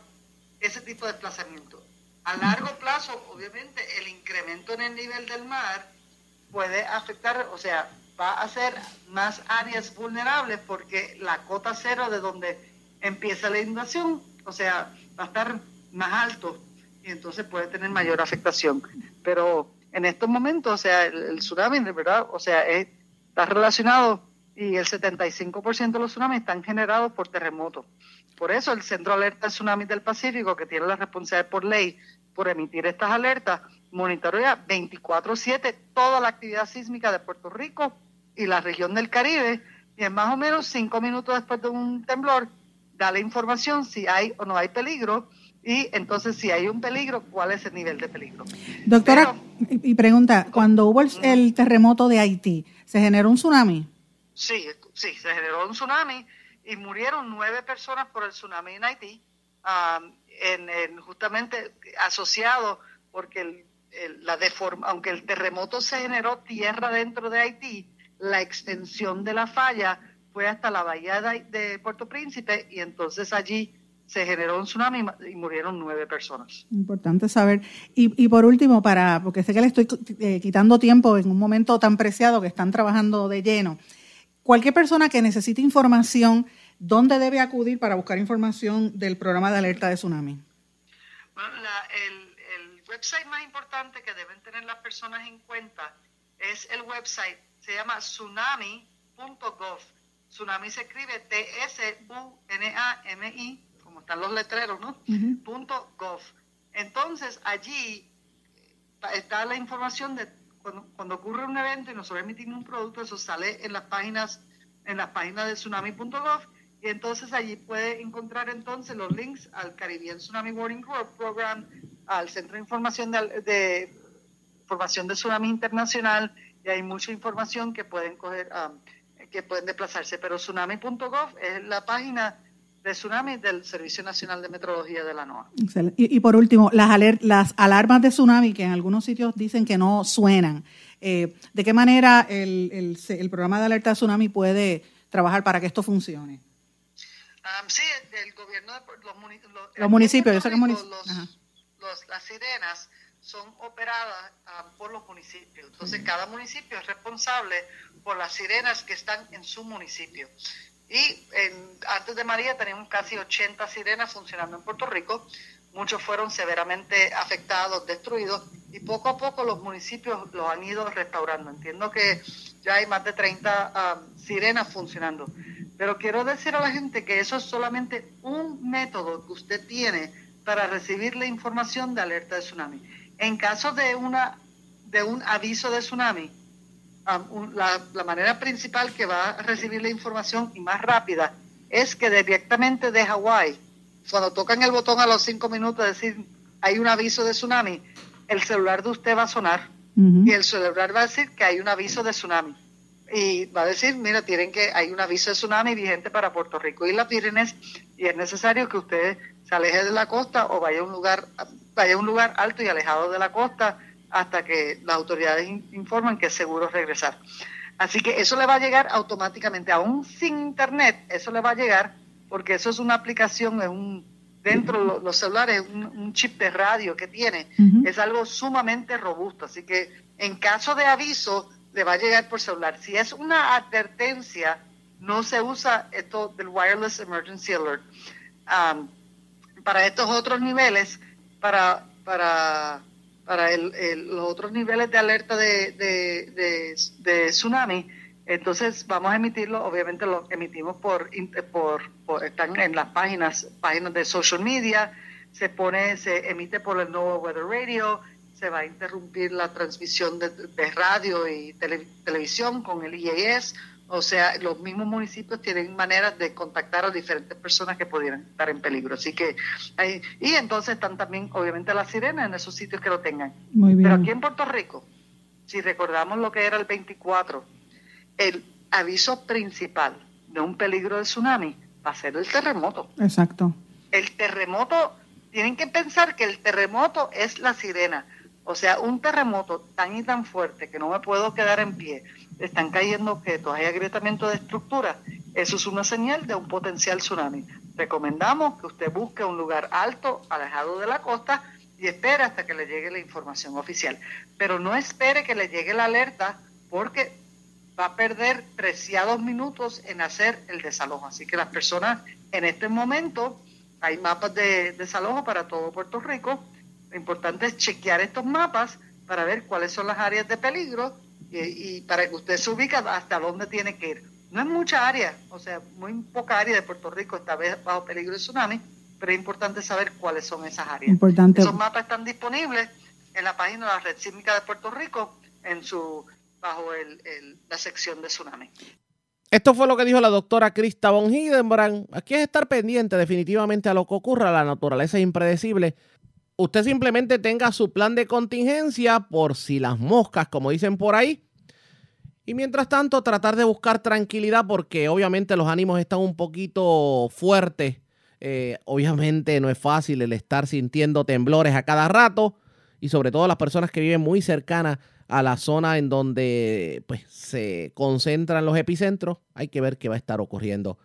Speaker 23: ese tipo de desplazamiento. A largo plazo, obviamente, el incremento en el nivel del mar puede afectar, o sea, va a ser más áreas vulnerables porque la cota cero de donde empieza la inundación, o sea, va a estar más alto y entonces puede tener mayor afectación. Pero en estos momentos, o sea, el, tsunami, de verdad, o sea, está relacionado y el 75% de los tsunamis están generados por terremotos. Por eso el Centro Alerta de del Pacífico, que tiene la responsabilidad por ley por emitir estas alertas, monitorea 24/7 toda la actividad sísmica de Puerto Rico y la región del Caribe, y en más o menos cinco minutos después de un temblor, da la información si hay o no hay peligro, y entonces si hay un peligro, cuál es el nivel de peligro.
Speaker 24: Doctora, y pregunta, cuando hubo el, terremoto de Haití, ¿se generó un tsunami?
Speaker 23: Sí, sí, se generó un tsunami y murieron nueve personas por el tsunami en Haití, en, justamente asociado porque la deforma, aunque el terremoto se generó tierra dentro de Haití, la extensión de la falla fue hasta la bahía de, Puerto Príncipe y entonces allí se generó un tsunami y murieron nueve personas.
Speaker 24: Importante saber. Y, y por último, para porque sé que le estoy eh, quitando tiempo en un momento tan preciado que están trabajando de lleno, cualquier persona que necesite información, ¿dónde debe acudir para buscar información del programa de alerta de tsunami?
Speaker 23: Bueno, el, el website más importante que deben tener las personas en cuenta es el website se llama tsunami.gov. Tsunami se escribe T-S-U-N-A-M-I, como están los letreros, ¿no? .gov. Entonces, allí está la información de cuando, ocurre un evento y nosotros emitimos un producto, eso sale en las páginas en las páginas de tsunami.gov y entonces allí puede encontrar entonces los links al Caribbean Tsunami Warning Program, al Centro de Información de, de Información de Tsunami Internacional y hay mucha información que pueden coger, um, que pueden desplazarse. Pero tsunami.gov es la página de tsunami del Servicio Nacional de Meteorología de la NOAA.
Speaker 24: Excelente. Y, y por último, las, aler- las alarmas de tsunami que en algunos sitios dicen que no suenan. eh, ¿De qué manera el, el- el programa de alerta de tsunami puede trabajar para que esto funcione?
Speaker 23: Um, sí, el, el gobierno de los, los-
Speaker 24: Los municipios, yo sé que
Speaker 23: Rico,
Speaker 24: munici-
Speaker 23: los-
Speaker 24: ajá.
Speaker 23: los- las sirenas son operadas ah, por los municipios. Entonces, cada municipio es responsable por las sirenas que están en su municipio. Y en- antes de María teníamos casi 80 sirenas funcionando en Puerto Rico. Muchos fueron severamente afectados, destruidos, y poco a poco los municipios los han ido restaurando. Entiendo que ya hay más de 30 ah, sirenas funcionando. Pero quiero decir a la gente que eso es solamente un método que usted tiene para recibir la información de alerta de tsunami. En caso de una de un aviso de tsunami, um, un- la, la manera principal que va a recibir la información y más rápida es que directamente de Hawái, cuando tocan el botón a los cinco minutos de decir hay un aviso de tsunami, el celular de usted va a sonar y el celular va a decir que hay un aviso de tsunami. Y va a decir, mira, tienen que, hay un aviso de tsunami vigente para Puerto Rico y las Vírgenes y es necesario que usted se aleje de la costa o vaya a un lugar, vaya a un lugar alto y alejado de la costa hasta que las autoridades in- informan que es seguro regresar. Así que eso le va a llegar automáticamente, aún sin internet, eso le va a llegar porque eso es una aplicación, es un, dentro de lo- los celulares, un, un chip de radio que tiene, es algo sumamente robusto. Así que en caso de aviso, le va a llegar por celular. Si es una advertencia, no se usa esto del Wireless Emergency Alert. Um, para estos otros niveles, para, para, para el- los otros niveles de alerta de, de, tsunami, entonces vamos a emitirlo, obviamente lo emitimos por, por, por- están en las páginas, páginas de social media, se pone, se emite por el Nuevo Weather Radio, se va a interrumpir la transmisión de, de radio y tele- televisión con el IAS, o sea, los mismos municipios tienen maneras de contactar a diferentes personas que pudieran estar en peligro. Así que, y entonces están también, obviamente, las sirenas en esos sitios que lo tengan.
Speaker 24: Muy bien.
Speaker 23: Pero aquí en Puerto Rico, si recordamos lo que era el 24, el aviso principal de un peligro de tsunami va a ser el terremoto.
Speaker 24: Exacto.
Speaker 23: El terremoto, tienen que pensar que el terremoto es la sirena. O sea, un terremoto tan y tan fuerte que no me puedo quedar en pie, están cayendo objetos, hay agrietamiento de estructura. Eso es una señal de un potencial tsunami. Recomendamos que usted busque un lugar alto, alejado de la costa, y espere hasta que le llegue la información oficial. Pero no espere que le llegue la alerta porque va a perder preciados minutos en hacer el desalojo. Así que las personas en este momento, hay mapas de desalojo para todo Puerto Rico. Lo importante es chequear estos mapas para ver cuáles son las áreas de peligro y, y para que usted se ubique hasta dónde tiene que ir. No es mucha área, o sea, muy poca área de Puerto Rico está bajo peligro de tsunami, pero es importante saber cuáles son esas áreas.
Speaker 24: Importante.
Speaker 23: Esos mapas están disponibles en la página de la Red Sísmica de Puerto Rico, en su bajo el- el- la sección de tsunami.
Speaker 2: Esto fue lo que dijo la doctora Krista von Hildenbrand. Aquí es estar pendiente definitivamente a lo que ocurra. La naturaleza es impredecible. Usted simplemente tenga su plan de contingencia por si las moscas, como dicen por ahí. Y mientras tanto, tratar de buscar tranquilidad porque obviamente los ánimos están un poquito fuertes. Eh, obviamente no es fácil el estar sintiendo temblores a cada rato y sobre todo las personas que viven muy cercanas a la zona en donde pues, se concentran los epicentros. Hay que ver qué va a estar ocurriendo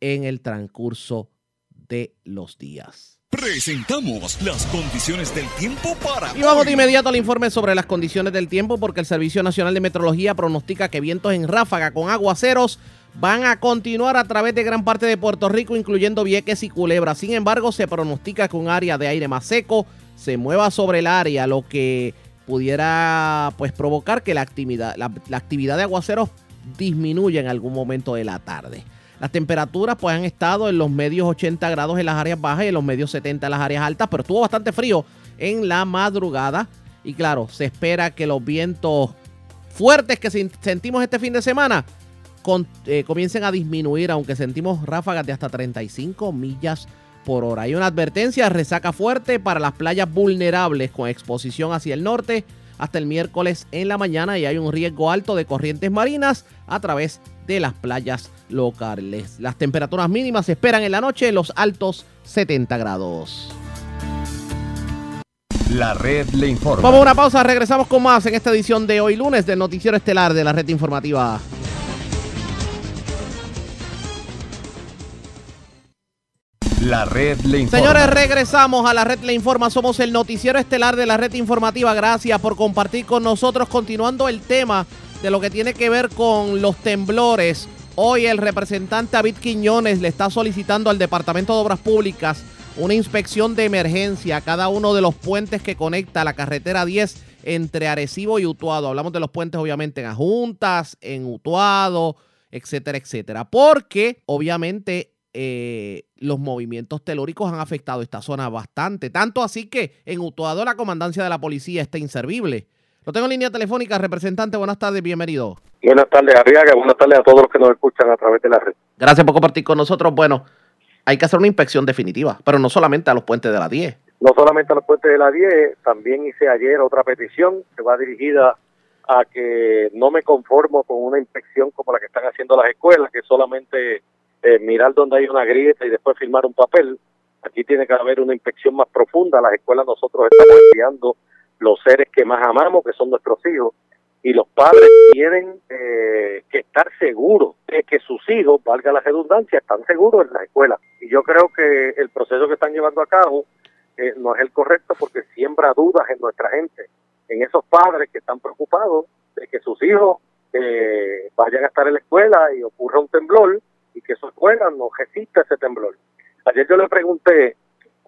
Speaker 2: en el transcurso de los días.
Speaker 25: Presentamos las condiciones del tiempo para
Speaker 2: Y vamos de inmediato al informe sobre las condiciones del tiempo porque el Servicio Nacional de Meteorología pronostica que vientos en ráfaga con aguaceros van a continuar a través de gran parte de Puerto Rico, incluyendo Vieques y Culebra. Sin embargo, se pronostica que un área de aire más seco se mueva sobre el área, lo que pudiera pues provocar que la actividad, la, la actividad de aguaceros disminuya en algún momento de la tarde. Las temperaturas pues han estado en los medios 80 grados en las áreas bajas y en los medios 70 en las áreas altas, pero estuvo bastante frío en la madrugada. Y claro, se espera que los vientos fuertes que sen- sentimos este fin de semana eh, comiencen a disminuir, aunque sentimos ráfagas de hasta 35 millas por hora. Hay una advertencia, resaca fuerte para las playas vulnerables con exposición hacia el norte, hasta el miércoles en la mañana y hay un riesgo alto de corrientes marinas a través de las playas locales. Las temperaturas mínimas se esperan en la noche en los altos 70 grados.
Speaker 1: La red le informa.
Speaker 2: Vamos a una pausa, regresamos con más en esta edición de hoy lunes del Noticiero Estelar de la Red Informativa.
Speaker 1: La red le informa.
Speaker 2: Señores, regresamos a la red Le Informa. Somos el noticiero estelar de la red informativa. Gracias por compartir con nosotros. Continuando el tema de lo que tiene que ver con los temblores. Hoy el representante David Quiñones le está solicitando al Departamento de Obras Públicas una inspección de emergencia a cada uno de los puentes que conecta la carretera 10 entre Arecibo y Utuado. Hablamos de los puentes obviamente en Ajuntas, en Utuado, etcétera, etcétera. Porque obviamente eh, los movimientos telúricos han afectado esta zona bastante. Tanto así que en Utuado la comandancia de la policía está inservible. Lo tengo en línea telefónica, representante. Buenas tardes, bienvenido.
Speaker 26: Buenas tardes, Arriaga. Buenas tardes a todos los que nos escuchan a través de la red.
Speaker 2: Gracias por compartir con nosotros. Bueno, hay que hacer una inspección definitiva, pero no solamente a los puentes de la 10.
Speaker 26: No solamente a los puentes de la 10, también hice ayer otra petición que va dirigida a que no me conformo con una inspección como la que están haciendo las escuelas, que solamente eh, mirar dónde hay una grieta y después firmar un papel. Aquí tiene que haber una inspección más profunda. Las escuelas nosotros estamos enviando los seres que más amamos, que son nuestros hijos, y los padres tienen eh, que estar seguros de que sus hijos, valga la redundancia, están seguros en la escuela. Y yo creo que el proceso que están llevando a cabo eh, no es el correcto porque siembra dudas en nuestra gente, en esos padres que están preocupados de que sus hijos eh, vayan a estar en la escuela y ocurra un temblor y que su escuela no resista ese temblor. Ayer yo le pregunté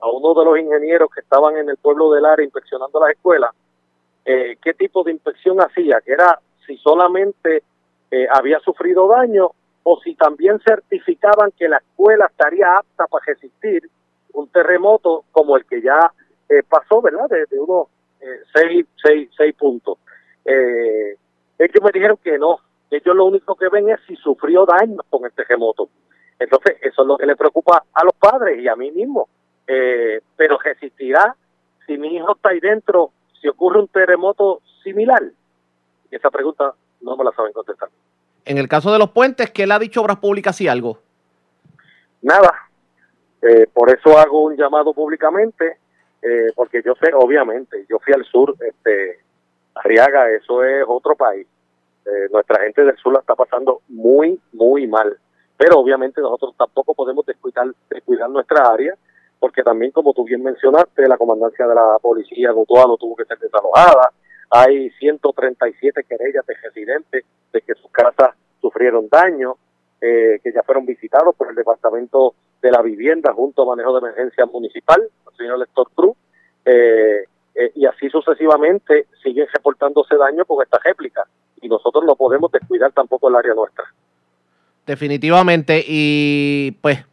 Speaker 26: a uno de los ingenieros que estaban en el pueblo del área inspeccionando las escuelas eh, qué tipo de inspección hacía, que era si solamente eh, había sufrido daño o si también certificaban que la escuela estaría apta para resistir un terremoto como el que ya eh, pasó, ¿verdad? De, de unos seis, seis, seis puntos. Ellos me dijeron que no, ellos lo único que ven es si sufrió daño con el terremoto. Entonces, eso es lo que le preocupa a los padres y a mí mismo. Eh, pero resistirá si mi hijo está ahí dentro, si ocurre un terremoto similar. Y esa pregunta no me la saben contestar.
Speaker 2: En el caso de los puentes, ¿qué le ha dicho Obras Públicas si algo?
Speaker 26: Nada. Eh, por eso hago un llamado públicamente, eh, porque yo sé, obviamente, yo fui al sur, este, Arriaga, eso es otro país. Eh, nuestra gente del sur la está pasando muy, muy mal. Pero obviamente nosotros tampoco podemos descuidar, descuidar nuestra área, porque también, como tú bien mencionaste, la comandancia de la policía de Utuado tuvo que ser desalojada. Hay 137 querellas de residentes de que sus casas sufrieron daño, eh, que ya fueron visitados por el Departamento de la Vivienda junto a Manejo de Emergencia Municipal, el señor Lector Cruz, eh, eh, y así sucesivamente siguen reportándose daño con esta réplica. Y nosotros no podemos descuidar tampoco el área nuestra.
Speaker 2: Definitivamente, y pues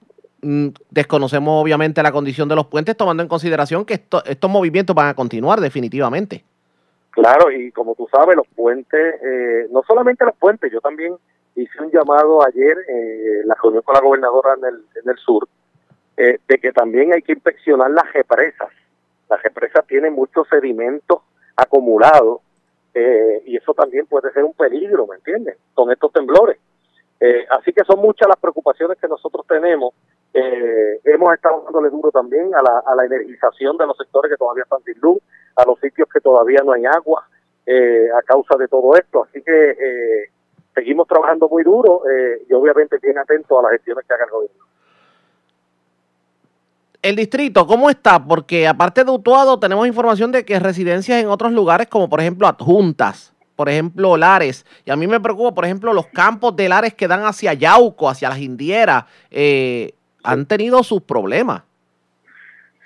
Speaker 2: desconocemos obviamente la condición de los puentes, tomando en consideración que esto- estos movimientos van a continuar definitivamente.
Speaker 26: Claro, y como tú sabes, los puentes, eh, no solamente los puentes, yo también hice un llamado ayer eh, la reunión con la gobernadora en el, en el sur, eh, de que también hay que inspeccionar las represas. Las represas tienen muchos sedimentos acumulados y eso también puede ser un peligro, ¿me entiendes? Con estos temblores. Así que son muchas las preocupaciones que nosotros tenemos. Eh, hemos estado dándole duro también a la, a la energización de los sectores que todavía están sin luz, a los sitios que todavía no hay agua eh, a causa de todo esto. Así que eh, seguimos trabajando muy duro eh, y obviamente bien atentos a las gestiones que haga el gobierno.
Speaker 2: El distrito, ¿cómo está? Porque aparte de Utuado, tenemos información de que residencias en otros lugares, como por ejemplo adjuntas, por ejemplo Lares, y a mí me preocupa, por ejemplo, los campos de Lares que dan hacia Yauco, hacia las Indieras, eh, han tenido sus problemas.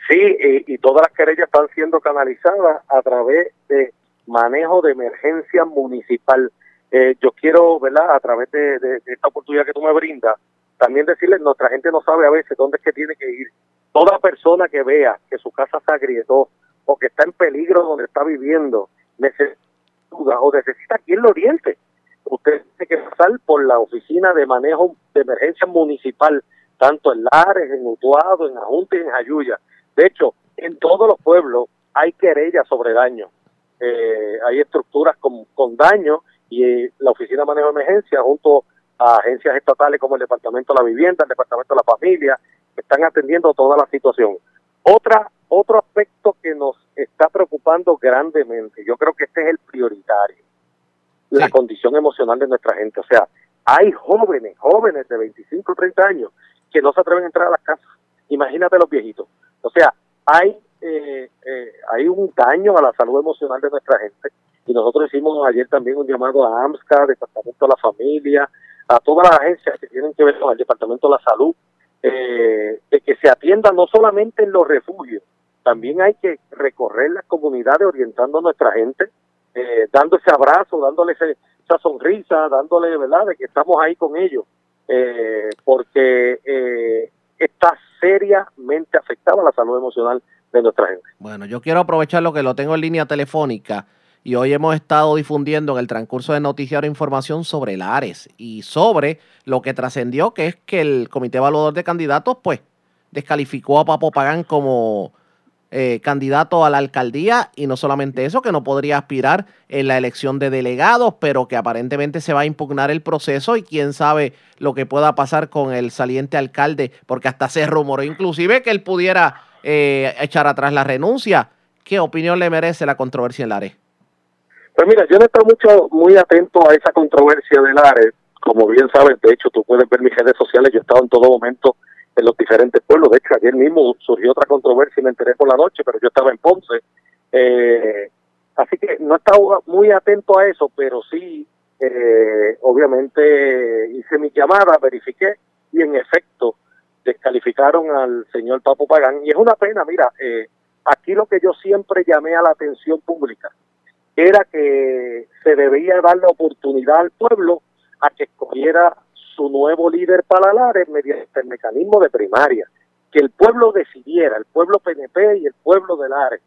Speaker 26: Sí, y, todas las querellas están siendo canalizadas a través de manejo de emergencia municipal. Eh, yo quiero, ¿verdad?, a través de, esta oportunidad que tú me brindas, también decirles, nuestra gente no sabe a veces dónde es que tiene que ir. Toda persona que vea que su casa se agrietó o que está en peligro donde está viviendo, necesita o necesita quien lo oriente. Usted tiene que pasar por la oficina de manejo de emergencia municipal, tanto en Lares, en Utuado, en Ajunta y en Jayuya. De hecho, en todos los pueblos hay querellas sobre daño. eh, hay estructuras con, con daño y eh, la Oficina de Manejo de Emergencia junto a agencias estatales como el Departamento de la Vivienda, el Departamento de la Familia, están atendiendo toda la situación. Otra, otro aspecto que nos está preocupando grandemente, yo creo que este es el prioritario, la condición emocional de nuestra gente. O sea, hay jóvenes, jóvenes de 25 o 30 años que no se atreven a entrar a las casas. Imagínate los viejitos. O sea, hay, eh, eh, hay un daño a la salud emocional de nuestra gente. Y nosotros hicimos ayer también un llamado a AMSCA, Departamento de la Familia, a todas las agencias que tienen que ver con el Departamento de la Salud, eh, de que se atienda no solamente en los refugios, también hay que recorrer las comunidades orientando a nuestra gente, eh, dando abrazo, dándole esa sonrisa, dándole, ¿verdad?, de que estamos ahí con ellos, eh, porque eh, está seriamente afectada la salud emocional de nuestra gente.
Speaker 2: Bueno, yo quiero aprovechar lo que lo tengo en línea telefónica y hoy hemos estado difundiendo en el transcurso de noticiero información sobre el Ares y sobre lo que trascendió, que es que el Comité Evaluador de Candidatos, pues, descalificó a Papo Pagán como eh, candidato a la alcaldía y no solamente eso, que no podría aspirar en la elección de delegados, pero que aparentemente se va a impugnar el proceso y quién sabe lo que pueda pasar con el saliente alcalde, porque hasta se rumoró inclusive que él pudiera eh, echar atrás la renuncia. ¿Qué opinión le merece la controversia en Lares?
Speaker 26: Pues mira, yo no estoy mucho, muy atento a esa controversia de Lares. Como bien sabes, de hecho, tú puedes ver mis redes sociales, yo he estado en todo momento en los diferentes pueblos. De hecho, ayer mismo surgió otra controversia y me enteré por la noche, pero yo estaba en Ponce. Eh, así que no he estado muy atento a eso, pero sí, eh, obviamente hice mi llamada, verifiqué y en efecto descalificaron al señor Papo Pagán. Y es una pena, mira, eh, aquí lo que yo siempre llamé a la atención pública era que se debía dar la oportunidad al pueblo a que escogiera su nuevo líder para Lares mediante el mecanismo de primaria, que el pueblo decidiera, el pueblo PNP y el pueblo de Lares.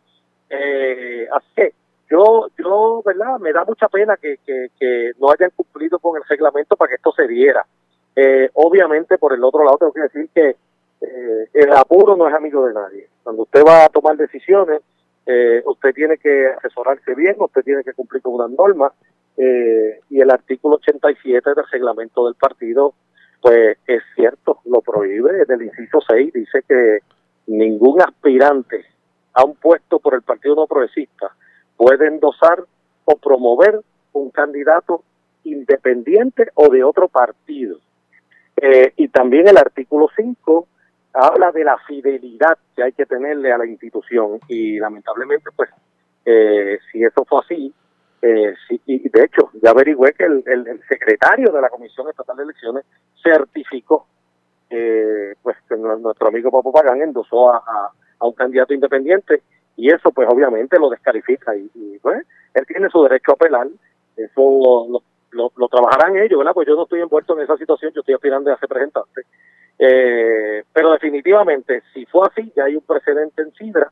Speaker 26: Eh, así que yo, yo, ¿verdad? Me da mucha pena que, que, que, no hayan cumplido con el reglamento para que esto se diera. Eh, obviamente, por el otro lado, tengo que decir que eh, el apuro no es amigo de nadie. Cuando usted va a tomar decisiones, eh, usted tiene que asesorarse bien, usted tiene que cumplir con unas normas eh, y el artículo 87 del reglamento del partido, pues es cierto, lo prohíbe. En el inciso 6 dice que ningún aspirante a un puesto por el Partido No Progresista puede endosar o promover un candidato independiente o de otro partido. Eh, y también el artículo 5 habla de la fidelidad que hay que tenerle a la institución y lamentablemente pues eh, si eso fue así eh, sí, y de hecho ya averigüé que el, el, secretario de la Comisión Estatal de Elecciones certificó pues que nuestro amigo Papo Pagán endosó a, a, un candidato independiente y eso pues obviamente lo descalifica y, pues él tiene su derecho a apelar eso lo, lo, lo, trabajarán ellos, ¿verdad? Pues yo no estoy envuelto en esa situación, yo estoy aspirando a ser representante. Eh, pero definitivamente, si fue así, ya hay un precedente en Sidra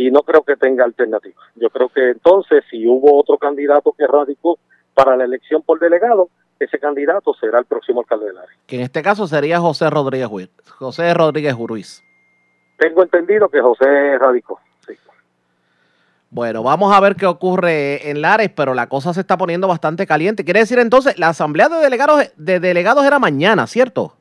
Speaker 26: y no creo que tenga alternativa. Yo creo que entonces, si hubo otro candidato que radicó para la elección por delegado, ese candidato será el próximo alcalde de área.
Speaker 2: Que en este caso sería José Rodríguez Ruiz. José Rodríguez Ruiz.
Speaker 26: Tengo entendido que José radicó. Sí.
Speaker 2: Bueno, vamos a ver qué ocurre en Lares, pero la cosa se está poniendo bastante caliente. Quiere decir entonces, la asamblea de delegados, de delegados era mañana, ¿cierto?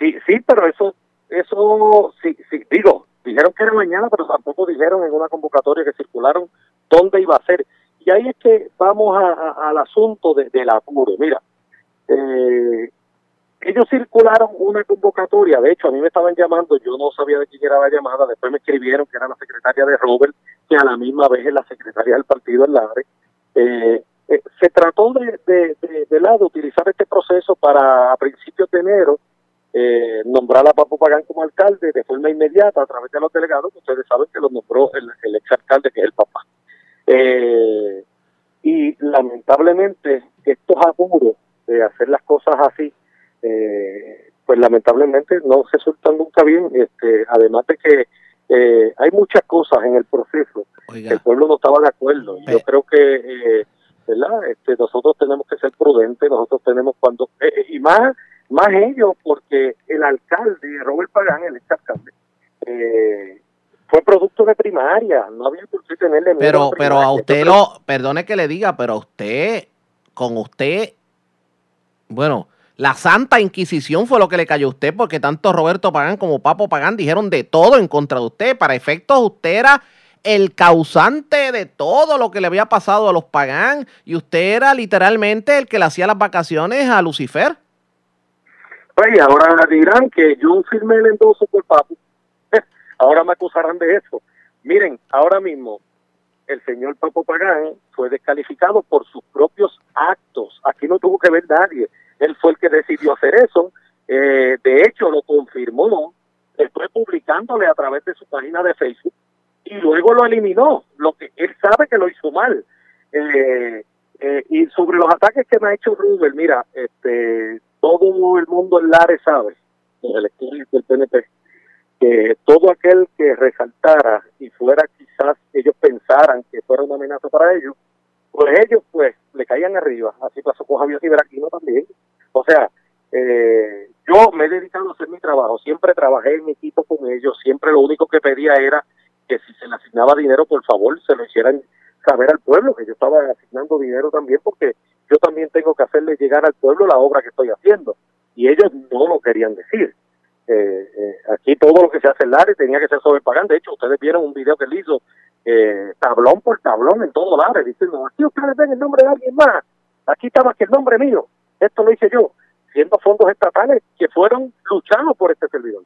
Speaker 26: Sí, sí, pero eso, eso, sí, sí, digo, dijeron que era mañana, pero tampoco dijeron en una convocatoria que circularon dónde iba a ser. Y ahí es que vamos al asunto de, del apuro. Mira, eh, ellos circularon una convocatoria, de hecho a mí me estaban llamando, yo no sabía de quién era la llamada, después me escribieron que era la secretaria de Robert, que a la misma vez es la secretaria del partido en Ladre. Eh, eh, se trató de, de, de, de, lado utilizar este proceso para a principios de enero eh, nombrar a Papo Pagán como alcalde de forma inmediata a través de los delegados, ustedes saben que lo nombró el, el exalcalde, que es el papá. Eh, y lamentablemente estos apuros de hacer las cosas así, eh, pues lamentablemente no resultan nunca bien, este, además de que eh, hay muchas cosas en el proceso Oiga. el pueblo no estaba de acuerdo. Y yo creo que, eh, ¿verdad? Este, nosotros tenemos que ser prudentes, nosotros tenemos cuando, eh, y más más ellos porque el alcalde, Robert Pagán, el ex alcalde, eh, fue producto de primaria, no había por qué tenerle miedo
Speaker 2: Pero,
Speaker 26: a
Speaker 2: pero a usted lo, perdone que le diga, pero a usted, con usted, bueno, la Santa Inquisición fue lo que le cayó a usted, porque tanto Roberto Pagán como Papo Pagán dijeron de todo en contra de usted. Para efectos, usted era el causante de todo lo que le había pasado a los Pagán, y usted era literalmente el que le hacía las vacaciones a Lucifer.
Speaker 26: Pues, y ahora dirán que yo firmé el endoso por papo. ahora me acusarán de eso. Miren, ahora mismo el señor Papo Pagán fue descalificado por sus propios actos. Aquí no tuvo que ver nadie. Él fue el que decidió hacer eso. Eh, de hecho, lo confirmó. Estoy publicándole a través de su página de Facebook y luego lo eliminó. Lo que él sabe que lo hizo mal. Eh, eh, y sobre los ataques que me ha hecho Rubel, mira, este, todo el mundo en Lares sabe, los electores del PNP, que todo aquel que resaltara y fuera quizás ellos pensaran que fuera una amenaza para ellos, pues ellos pues le caían arriba. Así pasó con Javier Ciberaquino también. O sea, eh, yo me he dedicado a hacer mi trabajo, siempre trabajé en equipo con ellos, siempre lo único que pedía era que si se le asignaba dinero, por favor, se lo hicieran saber al pueblo, que yo estaba asignando dinero también, porque yo también tengo que hacerle llegar al pueblo la obra que estoy haciendo. Y ellos no lo querían decir. Eh, eh, aquí todo lo que se hace en Lares tenía que ser sobre Pagán. De hecho, ustedes vieron un video que él hizo eh, tablón por tablón en todo Lares, diciendo, aquí ustedes ven el nombre de alguien más, aquí está más que el nombre mío, esto lo hice yo, siendo fondos estatales que fueron luchados por este servidor.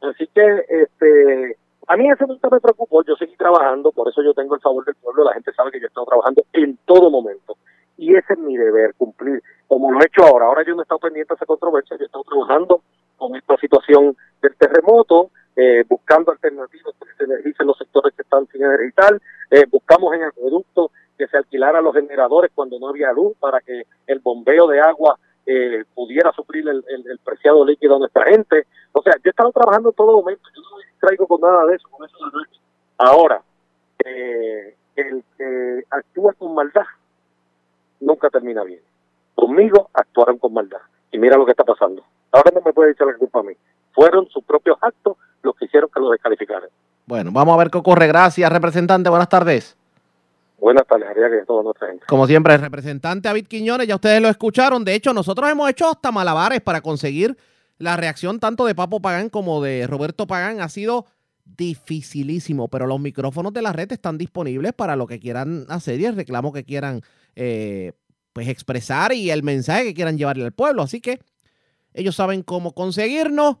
Speaker 26: Así que este a mí eso nunca me preocupó, yo seguí trabajando, por eso yo tengo el favor del pueblo, la gente sabe que yo he estado trabajando en todo momento. Y ese es mi deber, cumplir, como lo he hecho ahora. Ahora yo no he estado pendiente de esa controversia, yo he estado trabajando con esta situación del terremoto, eh, buscando alternativas que se energicen los sectores que están sin energizar, eh, buscamos en acueductos que se alquilaran los generadores cuando no había luz para que el bombeo de agua eh, pudiera suplir el, el, el preciado líquido a nuestra gente. O sea, yo he estado trabajando en todo momento, yo no me distraigo con nada de eso, con eso es. Ahora, eh, el que actúa con maldad nunca termina bien. Conmigo actuaron con maldad. Y mira lo que está pasando. Ahora no me puede echar la culpa a mí. Fueron sus propios actos los que hicieron que lo descalificaran.
Speaker 2: Bueno, vamos a ver qué ocurre. Gracias, representante. Buenas tardes.
Speaker 26: Buenas tardes, Ariel, y a toda nuestra gente.
Speaker 2: Como siempre, el representante David Quiñones, ya ustedes lo escucharon. De hecho, nosotros hemos hecho hasta malabares para conseguir la reacción tanto de Papo Pagán como de Roberto Pagán. Ha sido dificilísimo, pero los micrófonos de la red están disponibles para lo que quieran hacer y el reclamo que quieran eh, pues expresar y el mensaje que quieran llevarle al pueblo. Así que ellos saben cómo conseguirnos.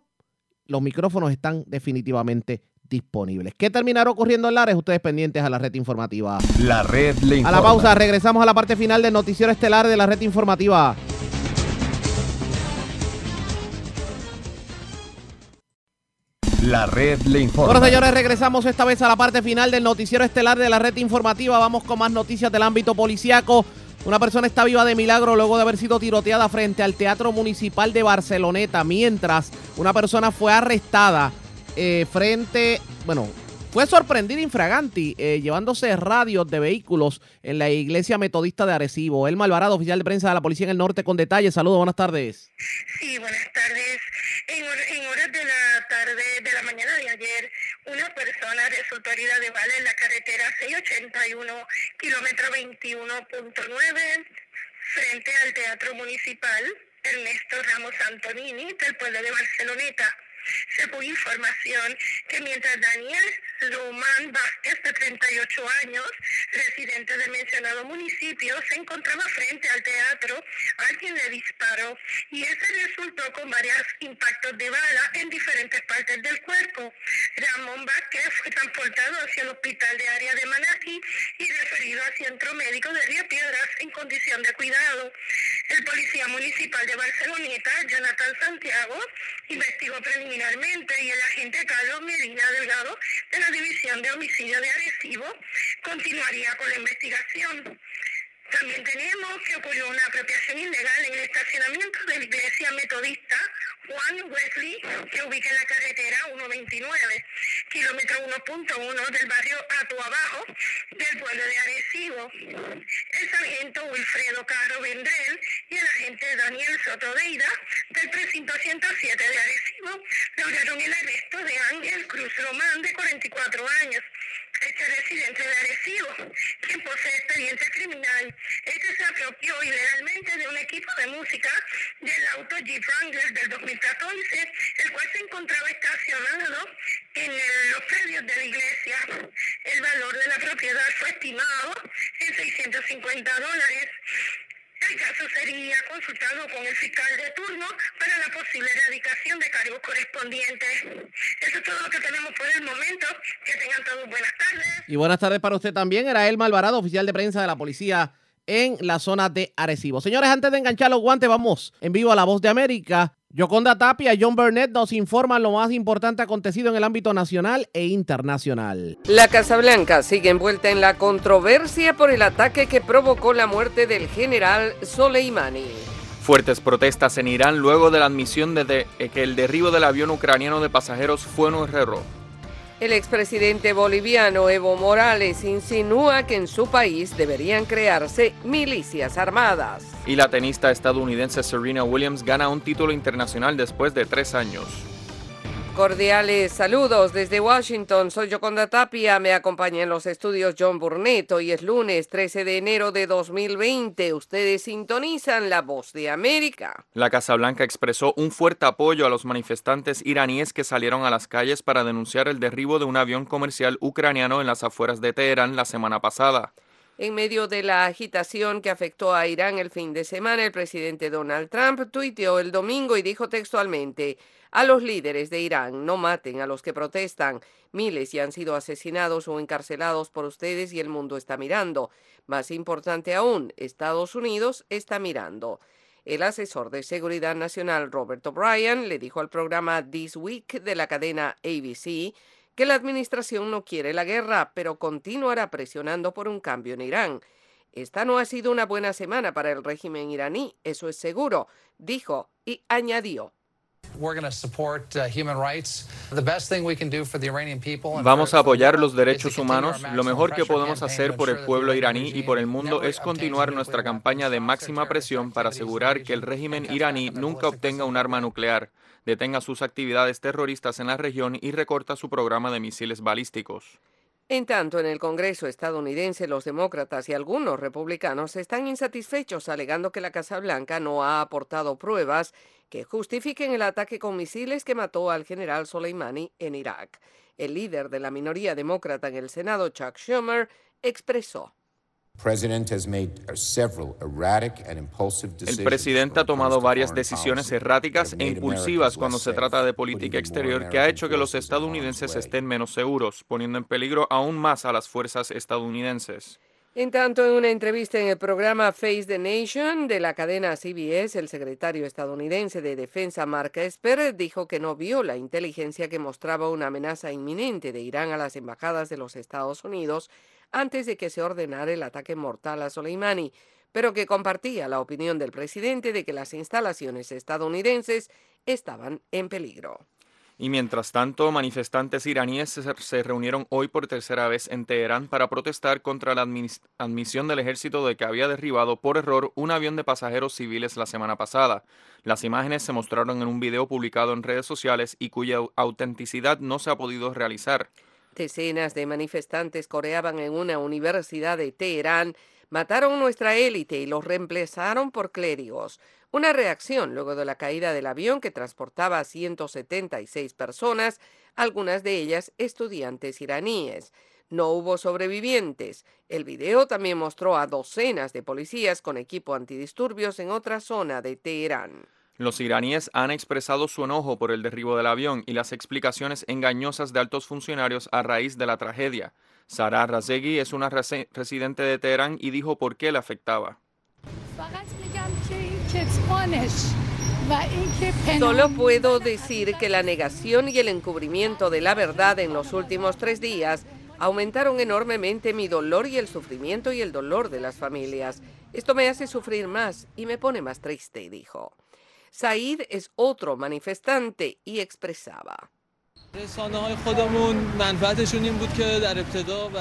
Speaker 2: Los micrófonos están definitivamente disponibles. ¿Qué terminará ocurriendo en Lares? Ustedes pendientes a la red informativa.
Speaker 1: La red le
Speaker 2: A la pausa, regresamos a la parte final del noticiero estelar de la red informativa.
Speaker 1: La red le informa.
Speaker 2: Bueno, señores, regresamos esta vez a la parte final del noticiero estelar de la red informativa. Vamos con más noticias del ámbito policiaco. Una persona está viva de milagro luego de haber sido tiroteada frente al Teatro Municipal de Barceloneta, mientras una persona fue arrestada eh, frente, bueno, fue sorprendida infraganti eh, llevándose radios de vehículos en la iglesia metodista de Arecibo. El Malvarado, oficial de prensa de la policía en el norte, con detalles. Saludos, buenas tardes.
Speaker 27: Sí, buenas tardes. En, en horas de la tarde, de la mañana de ayer, una persona resultó herida de bala en la carretera 681, kilómetro 21.9, frente al Teatro Municipal Ernesto Ramos Antonini del pueblo de Barceloneta. Según información que mientras Daniel Lumán Vázquez, de 38 años, residente del mencionado municipio, se encontraba frente al teatro, alguien le disparó y ese resultó con varios impactos de bala en diferentes partes del cuerpo. Ramón Vázquez fue transportado hacia el hospital de área de Manatí y referido al centro médico de Río Piedras en condición de cuidado. El policía municipal de Barceloneta, Jonathan Santiago, investigó preliminarmente y el agente Carlos Medina Delgado de la División de Homicidio de Arecibo continuaría con la investigación. También tenemos que ocurrió una apropiación ilegal en el estacionamiento de la iglesia metodista Juan Wesley, que ubica en la carretera 129, kilómetro 1.1 del barrio Atuabajo del pueblo de Arecibo. El sargento Wilfredo Caro Vendrell y el agente Daniel Soto Deida del precinto 107 de Arecibo lograron el arresto de Ángel Cruz Román, de 44 años, este residente de Arecibo, quien posee experiencia criminal. Este se apropió ilegalmente de música del auto Jeep Wrangler del 2014, el cual se encontraba estacionado en el- los predios de la iglesia. El valor de la propiedad fue estimado en 650 dólares. El caso sería consultado con el fiscal de turno para la posible erradicación de cargos correspondientes. Eso es todo lo que tenemos por el momento. Que tengan todos buenas tardes.
Speaker 2: Y buenas tardes para usted también. Era Elma Alvarado, oficial de prensa de la policía en la zona de Arecibo. Señores, antes de enganchar los guantes, vamos en vivo a La Voz de América. Yoconda Tapia y John Burnett nos informan lo más importante acontecido en el ámbito nacional e internacional.
Speaker 28: La Casa Blanca sigue envuelta en la controversia por el ataque que provocó la muerte del general Soleimani.
Speaker 29: Fuertes protestas en Irán luego de la admisión de, de- que el derribo del avión ucraniano de pasajeros fue un error.
Speaker 28: El expresidente boliviano Evo Morales insinúa que en su país deberían crearse milicias armadas.
Speaker 29: Y la tenista estadounidense Serena Williams gana un título internacional después de tres años.
Speaker 28: Cordiales saludos desde Washington. Soy Yoconda Tapia. Me acompaña en los estudios John Burnett. Hoy es lunes 13 de enero de 2020. Ustedes sintonizan la voz de América.
Speaker 29: La Casa Blanca expresó un fuerte apoyo a los manifestantes iraníes que salieron a las calles para denunciar el derribo de un avión comercial ucraniano en las afueras de Teherán la semana pasada.
Speaker 28: En medio de la agitación que afectó a Irán el fin de semana, el presidente Donald Trump tuiteó el domingo y dijo textualmente a los líderes de Irán, no maten a los que protestan. Miles ya han sido asesinados o encarcelados por ustedes y el mundo está mirando. Más importante aún, Estados Unidos está mirando. El asesor de Seguridad Nacional Robert O'Brien le dijo al programa This Week de la cadena ABC que la administración no quiere la guerra, pero continuará presionando por un cambio en Irán. Esta no ha sido una buena semana para el régimen iraní, eso es seguro, dijo y añadió.
Speaker 29: Vamos a apoyar los derechos humanos. Lo mejor que podemos hacer por el pueblo iraní y por el mundo es continuar nuestra campaña de máxima presión para asegurar que el régimen iraní nunca obtenga un arma nuclear, detenga sus actividades terroristas en la región y recorta su programa de misiles balísticos.
Speaker 28: En tanto, en el Congreso estadounidense, los demócratas y algunos republicanos están insatisfechos alegando que la Casa Blanca no ha aportado pruebas que justifiquen el ataque con misiles que mató al general Soleimani en Irak. El líder de la minoría demócrata en el Senado, Chuck Schumer, expresó.
Speaker 29: El presidente ha tomado varias decisiones erráticas e impulsivas cuando se trata de política exterior que ha hecho que los estadounidenses estén menos seguros, poniendo en peligro aún más a las fuerzas estadounidenses.
Speaker 28: En tanto, en una entrevista en el programa Face the Nation de la cadena CBS, el secretario estadounidense de Defensa Mark Esper dijo que no vio la inteligencia que mostraba una amenaza inminente de Irán a las embajadas de los Estados Unidos antes de que se ordenara el ataque mortal a Soleimani, pero que compartía la opinión del presidente de que las instalaciones estadounidenses estaban en peligro.
Speaker 29: Y mientras tanto, manifestantes iraníes se, reunieron hoy por tercera vez en Teherán para protestar contra la admis- admisión del ejército de que había derribado por error un avión de pasajeros civiles la semana pasada. Las imágenes se mostraron en un video publicado en redes sociales y cuya au- autenticidad no se ha podido realizar.
Speaker 28: Decenas de manifestantes coreaban en una universidad de Teherán, mataron nuestra élite y los reemplazaron por clérigos. Una reacción luego de la caída del avión que transportaba a 176 personas, algunas de ellas estudiantes iraníes. No hubo sobrevivientes. El video también mostró a docenas de policías con equipo antidisturbios en otra zona de Teherán.
Speaker 29: Los iraníes han expresado su enojo por el derribo del avión y las explicaciones engañosas de altos funcionarios a raíz de la tragedia. Sarah Razegui es una residente de Teherán y dijo por qué le afectaba.
Speaker 28: Solo puedo decir que la negación y el encubrimiento de la verdad en los últimos tres días aumentaron enormemente mi dolor y el sufrimiento y el dolor de las familias. Esto me hace sufrir más y me pone más triste, dijo. Said es otro manifestante y expresaba.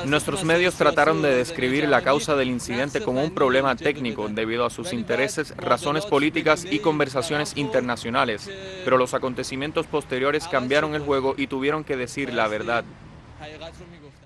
Speaker 29: Nuestros medios trataron de describir la causa del incidente como un problema técnico debido a sus intereses, razones políticas y conversaciones internacionales, pero los acontecimientos posteriores cambiaron el juego y tuvieron que decir la verdad.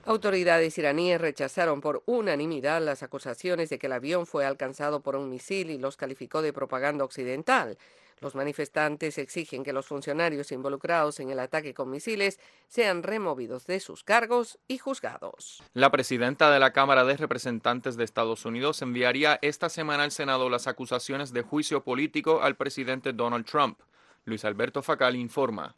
Speaker 28: Autoridades iraníes rechazaron por unanimidad las acusaciones de que el avión fue alcanzado por un misil y los calificó de propaganda occidental. Los manifestantes exigen que los funcionarios involucrados en el ataque con misiles sean removidos de sus cargos y juzgados.
Speaker 29: La presidenta de la Cámara de Representantes de Estados Unidos enviaría esta semana al Senado las acusaciones de juicio político al presidente Donald Trump. Luis Alberto Facal informa.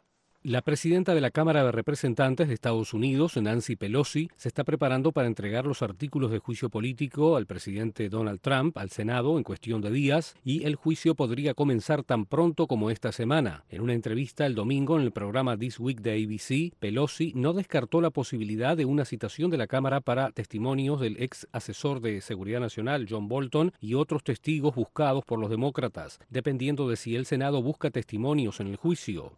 Speaker 30: La presidenta de la Cámara de Representantes de Estados Unidos, Nancy Pelosi, se está preparando para entregar los artículos de juicio político al presidente Donald Trump al Senado en cuestión de días y el juicio podría comenzar tan pronto como esta semana. En una entrevista el domingo en el programa This Week de ABC, Pelosi no descartó la posibilidad de una citación de la Cámara para testimonios del ex asesor de Seguridad Nacional John Bolton y otros testigos buscados por los demócratas, dependiendo de si el Senado busca testimonios en el juicio.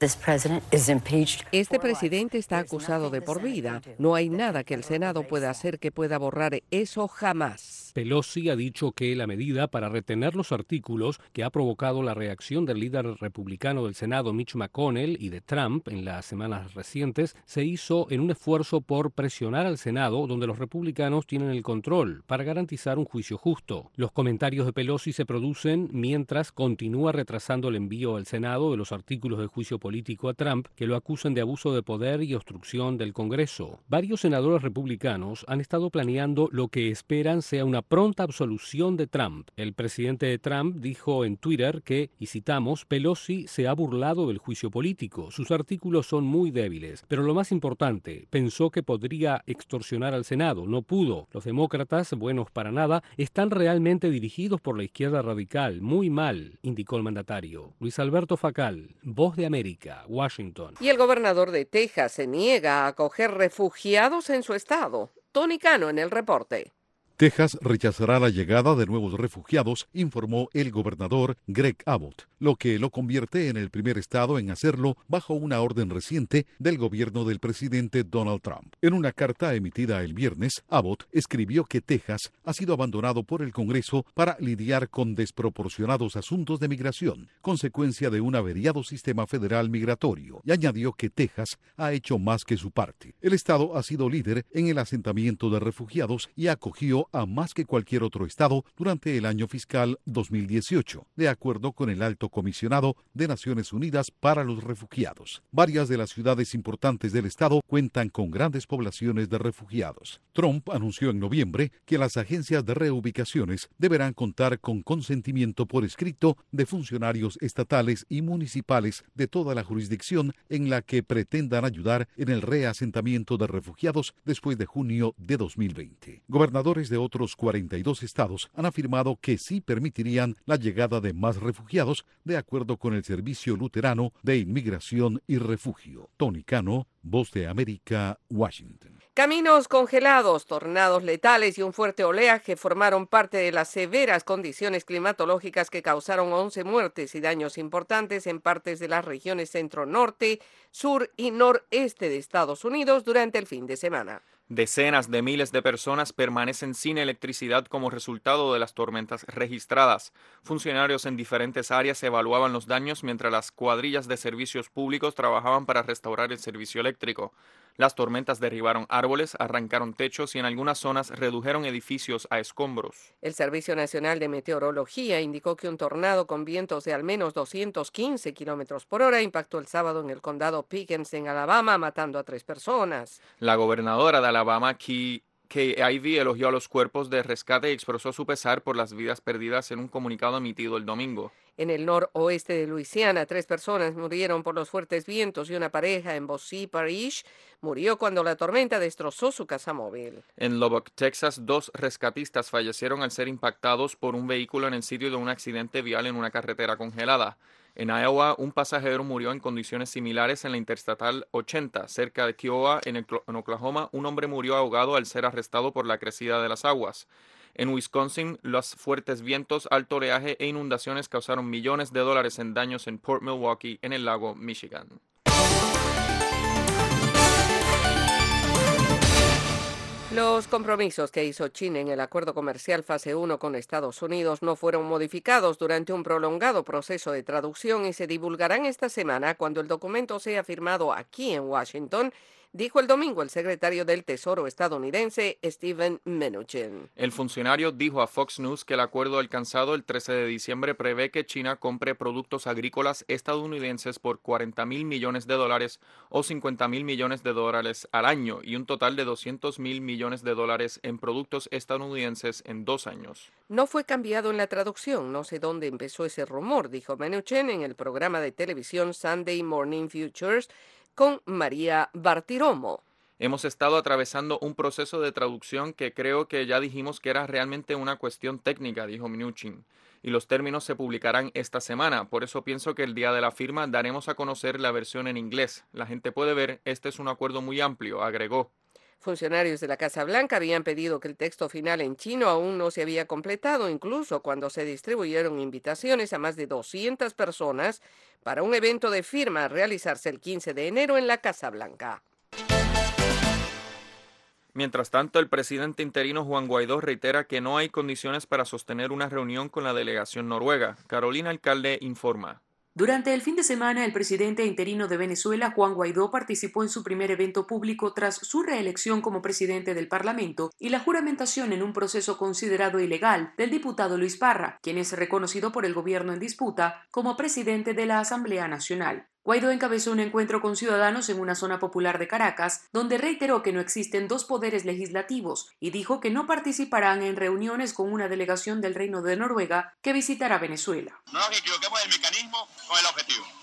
Speaker 28: Este presidente está acusado de por vida. No hay nada que el Senado pueda hacer que pueda borrar eso jamás.
Speaker 30: Pelosi ha dicho que la medida para retener los artículos que ha provocado la reacción del líder republicano del Senado Mitch McConnell y de Trump en las semanas recientes se hizo en un esfuerzo por presionar al Senado donde los republicanos tienen el control para garantizar un juicio justo. Los comentarios de Pelosi se producen mientras continúa retrasando el envío al Senado de los artículos de juicio político a Trump que lo acusan de abuso de poder y obstrucción del Congreso. Varios senadores republicanos han estado planeando lo que esperan sea una pronta absolución de Trump. El presidente de Trump dijo en Twitter que, y citamos, Pelosi se ha burlado del juicio político. Sus artículos son muy débiles. Pero lo más importante, pensó que podría extorsionar al Senado. No pudo. Los demócratas, buenos para nada, están realmente dirigidos por la izquierda radical. Muy mal, indicó el mandatario. Luis Alberto Facal, Voz de América, Washington.
Speaker 28: Y el gobernador de Texas se niega a acoger refugiados en su estado. Tony Cano en el reporte.
Speaker 18: Texas rechazará la llegada de nuevos refugiados, informó el gobernador Greg Abbott, lo que lo convierte en el primer estado en hacerlo bajo una orden reciente del gobierno del presidente Donald Trump. En una carta emitida el viernes, Abbott escribió que Texas ha sido abandonado por el Congreso para lidiar con desproporcionados asuntos de migración, consecuencia de un averiado sistema federal migratorio, y añadió que Texas ha hecho más que su parte. El estado ha sido líder en el asentamiento de refugiados y acogió a más que cualquier otro estado durante el año fiscal 2018, de acuerdo con el alto comisionado de Naciones Unidas para los Refugiados. Varias de las ciudades importantes del estado cuentan con grandes poblaciones de refugiados. Trump anunció en noviembre que las agencias de reubicaciones deberán contar con consentimiento por escrito de funcionarios estatales y municipales de toda la jurisdicción en la que pretendan ayudar en el reasentamiento de refugiados después de junio de 2020. Gobernadores de otros 42 estados han afirmado que sí permitirían la llegada de más refugiados de acuerdo con el Servicio Luterano de Inmigración y Refugio. Tony Cano, Voz de América, Washington.
Speaker 28: Caminos congelados, tornados letales y un fuerte oleaje formaron parte de las severas condiciones climatológicas que causaron 11 muertes y daños importantes en partes de las regiones centro-norte, sur y noreste de Estados Unidos durante el fin de semana.
Speaker 29: Decenas de miles de personas permanecen sin electricidad como resultado de las tormentas registradas. Funcionarios en diferentes áreas evaluaban los daños mientras las cuadrillas de servicios públicos trabajaban para restaurar el servicio eléctrico. Las tormentas derribaron árboles, arrancaron techos y en algunas zonas redujeron edificios a escombros.
Speaker 28: El Servicio Nacional de Meteorología indicó que un tornado con vientos de al menos 215 kilómetros por hora impactó el sábado en el condado Pickens, en Alabama, matando a tres personas.
Speaker 29: La gobernadora de Alabama, Kay Ivey, elogió a los cuerpos de rescate y expresó su pesar por las vidas perdidas en un comunicado emitido el domingo.
Speaker 28: En el noroeste de Luisiana, tres personas murieron por los fuertes vientos y una pareja en Bossy Parish murió cuando la tormenta destrozó su casa móvil.
Speaker 29: En Lubbock, Texas, dos rescatistas fallecieron al ser impactados por un vehículo en el sitio de un accidente vial en una carretera congelada. En Iowa, un pasajero murió en condiciones similares en la Interestatal 80, cerca de Kiowa, en, Oklahoma. Un hombre murió ahogado al ser arrestado por la crecida de las aguas. En Wisconsin, los fuertes vientos, alto oleaje e inundaciones causaron millones de dólares en daños en Port Milwaukee, en el lago Michigan.
Speaker 28: Los compromisos que hizo China en el acuerdo comercial fase 1 con Estados Unidos no fueron modificados durante un prolongado proceso de traducción y se divulgarán esta semana cuando el documento sea firmado aquí en Washington dijo el domingo el secretario del Tesoro estadounidense Steven Mnuchin.
Speaker 29: El funcionario dijo a Fox News que el acuerdo alcanzado el 13 de diciembre prevé que China compre productos agrícolas estadounidenses por 40 mil millones de dólares o 50 mil millones de dólares al año y un total de 200 mil millones de dólares en productos estadounidenses en dos años.
Speaker 28: No fue cambiado en la traducción, no sé dónde empezó ese rumor, dijo Mnuchin en el programa de televisión Sunday Morning Futures con María Bartiromo.
Speaker 29: Hemos estado atravesando un proceso de traducción que creo que ya dijimos que era realmente una cuestión técnica, dijo Mnuchin, y los términos se publicarán esta semana. Por eso pienso que el día de la firma daremos a conocer la versión en inglés. La gente puede ver, este es un acuerdo muy amplio, agregó.
Speaker 28: Funcionarios de la Casa Blanca habían pedido que el texto final en chino aún no se había completado, incluso cuando se distribuyeron invitaciones a más de 200 personas para un evento de firma realizarse el 15 de enero en la Casa Blanca.
Speaker 29: Mientras tanto, el presidente interino Juan Guaidó reitera que no hay condiciones para sostener una reunión con la delegación noruega. Carolina Alcalde informa.
Speaker 20: Durante el fin de semana, el presidente interino de Venezuela, Juan Guaidó, participó en su primer evento público tras su reelección como presidente del Parlamento y la juramentación en un proceso considerado ilegal del diputado Luis Parra, quien es reconocido por el gobierno en disputa como presidente de la Asamblea Nacional. Guaidó encabezó un encuentro con ciudadanos en una zona popular de Caracas, donde reiteró que no existen dos poderes legislativos y dijo que no participarán en reuniones con una delegación del Reino de Noruega que visitará Venezuela.
Speaker 31: No nos equivoquemos del mecanismo con el objetivo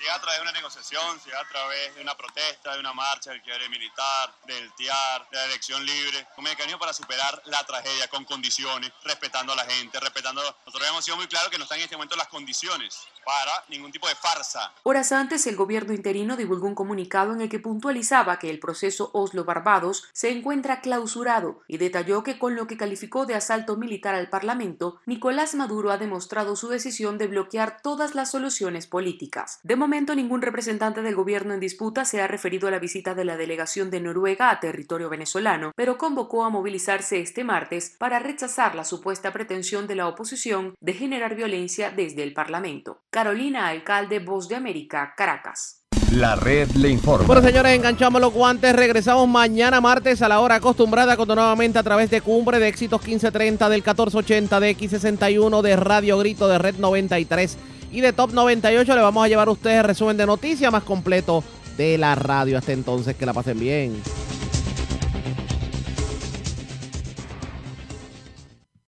Speaker 31: si a través de una negociación, si a través de una protesta, de una marcha del quiebre militar, del TIAR, de la elección libre, un mecanismo para superar la tragedia con condiciones, respetando a la gente, respetando... Nosotros hemos sido muy claros que no están en este momento las condiciones para ningún tipo de farsa.
Speaker 20: Horas antes, el gobierno interino divulgó un comunicado en el que puntualizaba que el proceso Oslo-Barbados se encuentra clausurado y detalló que con lo que calificó de asalto militar al Parlamento, Nicolás Maduro ha demostrado su decisión de bloquear todas las soluciones políticas. De momento, ningún representante del gobierno en disputa se ha referido a la visita de la delegación de Noruega a territorio venezolano, pero convocó a movilizarse este martes para rechazar la supuesta pretensión de la oposición de generar violencia desde el Parlamento. Carolina Alcalde, Voz de América, Caracas.
Speaker 1: La red le informa.
Speaker 2: Bueno, señores, enganchamos los guantes. Regresamos mañana martes a la hora acostumbrada, cuando nuevamente a través de Cumbre de Éxitos 1530 del 1480 de X61 de Radio Grito de Red 93 y de Top 98 le vamos a llevar a ustedes el resumen de noticias más completo de la radio. Hasta entonces, que la pasen bien.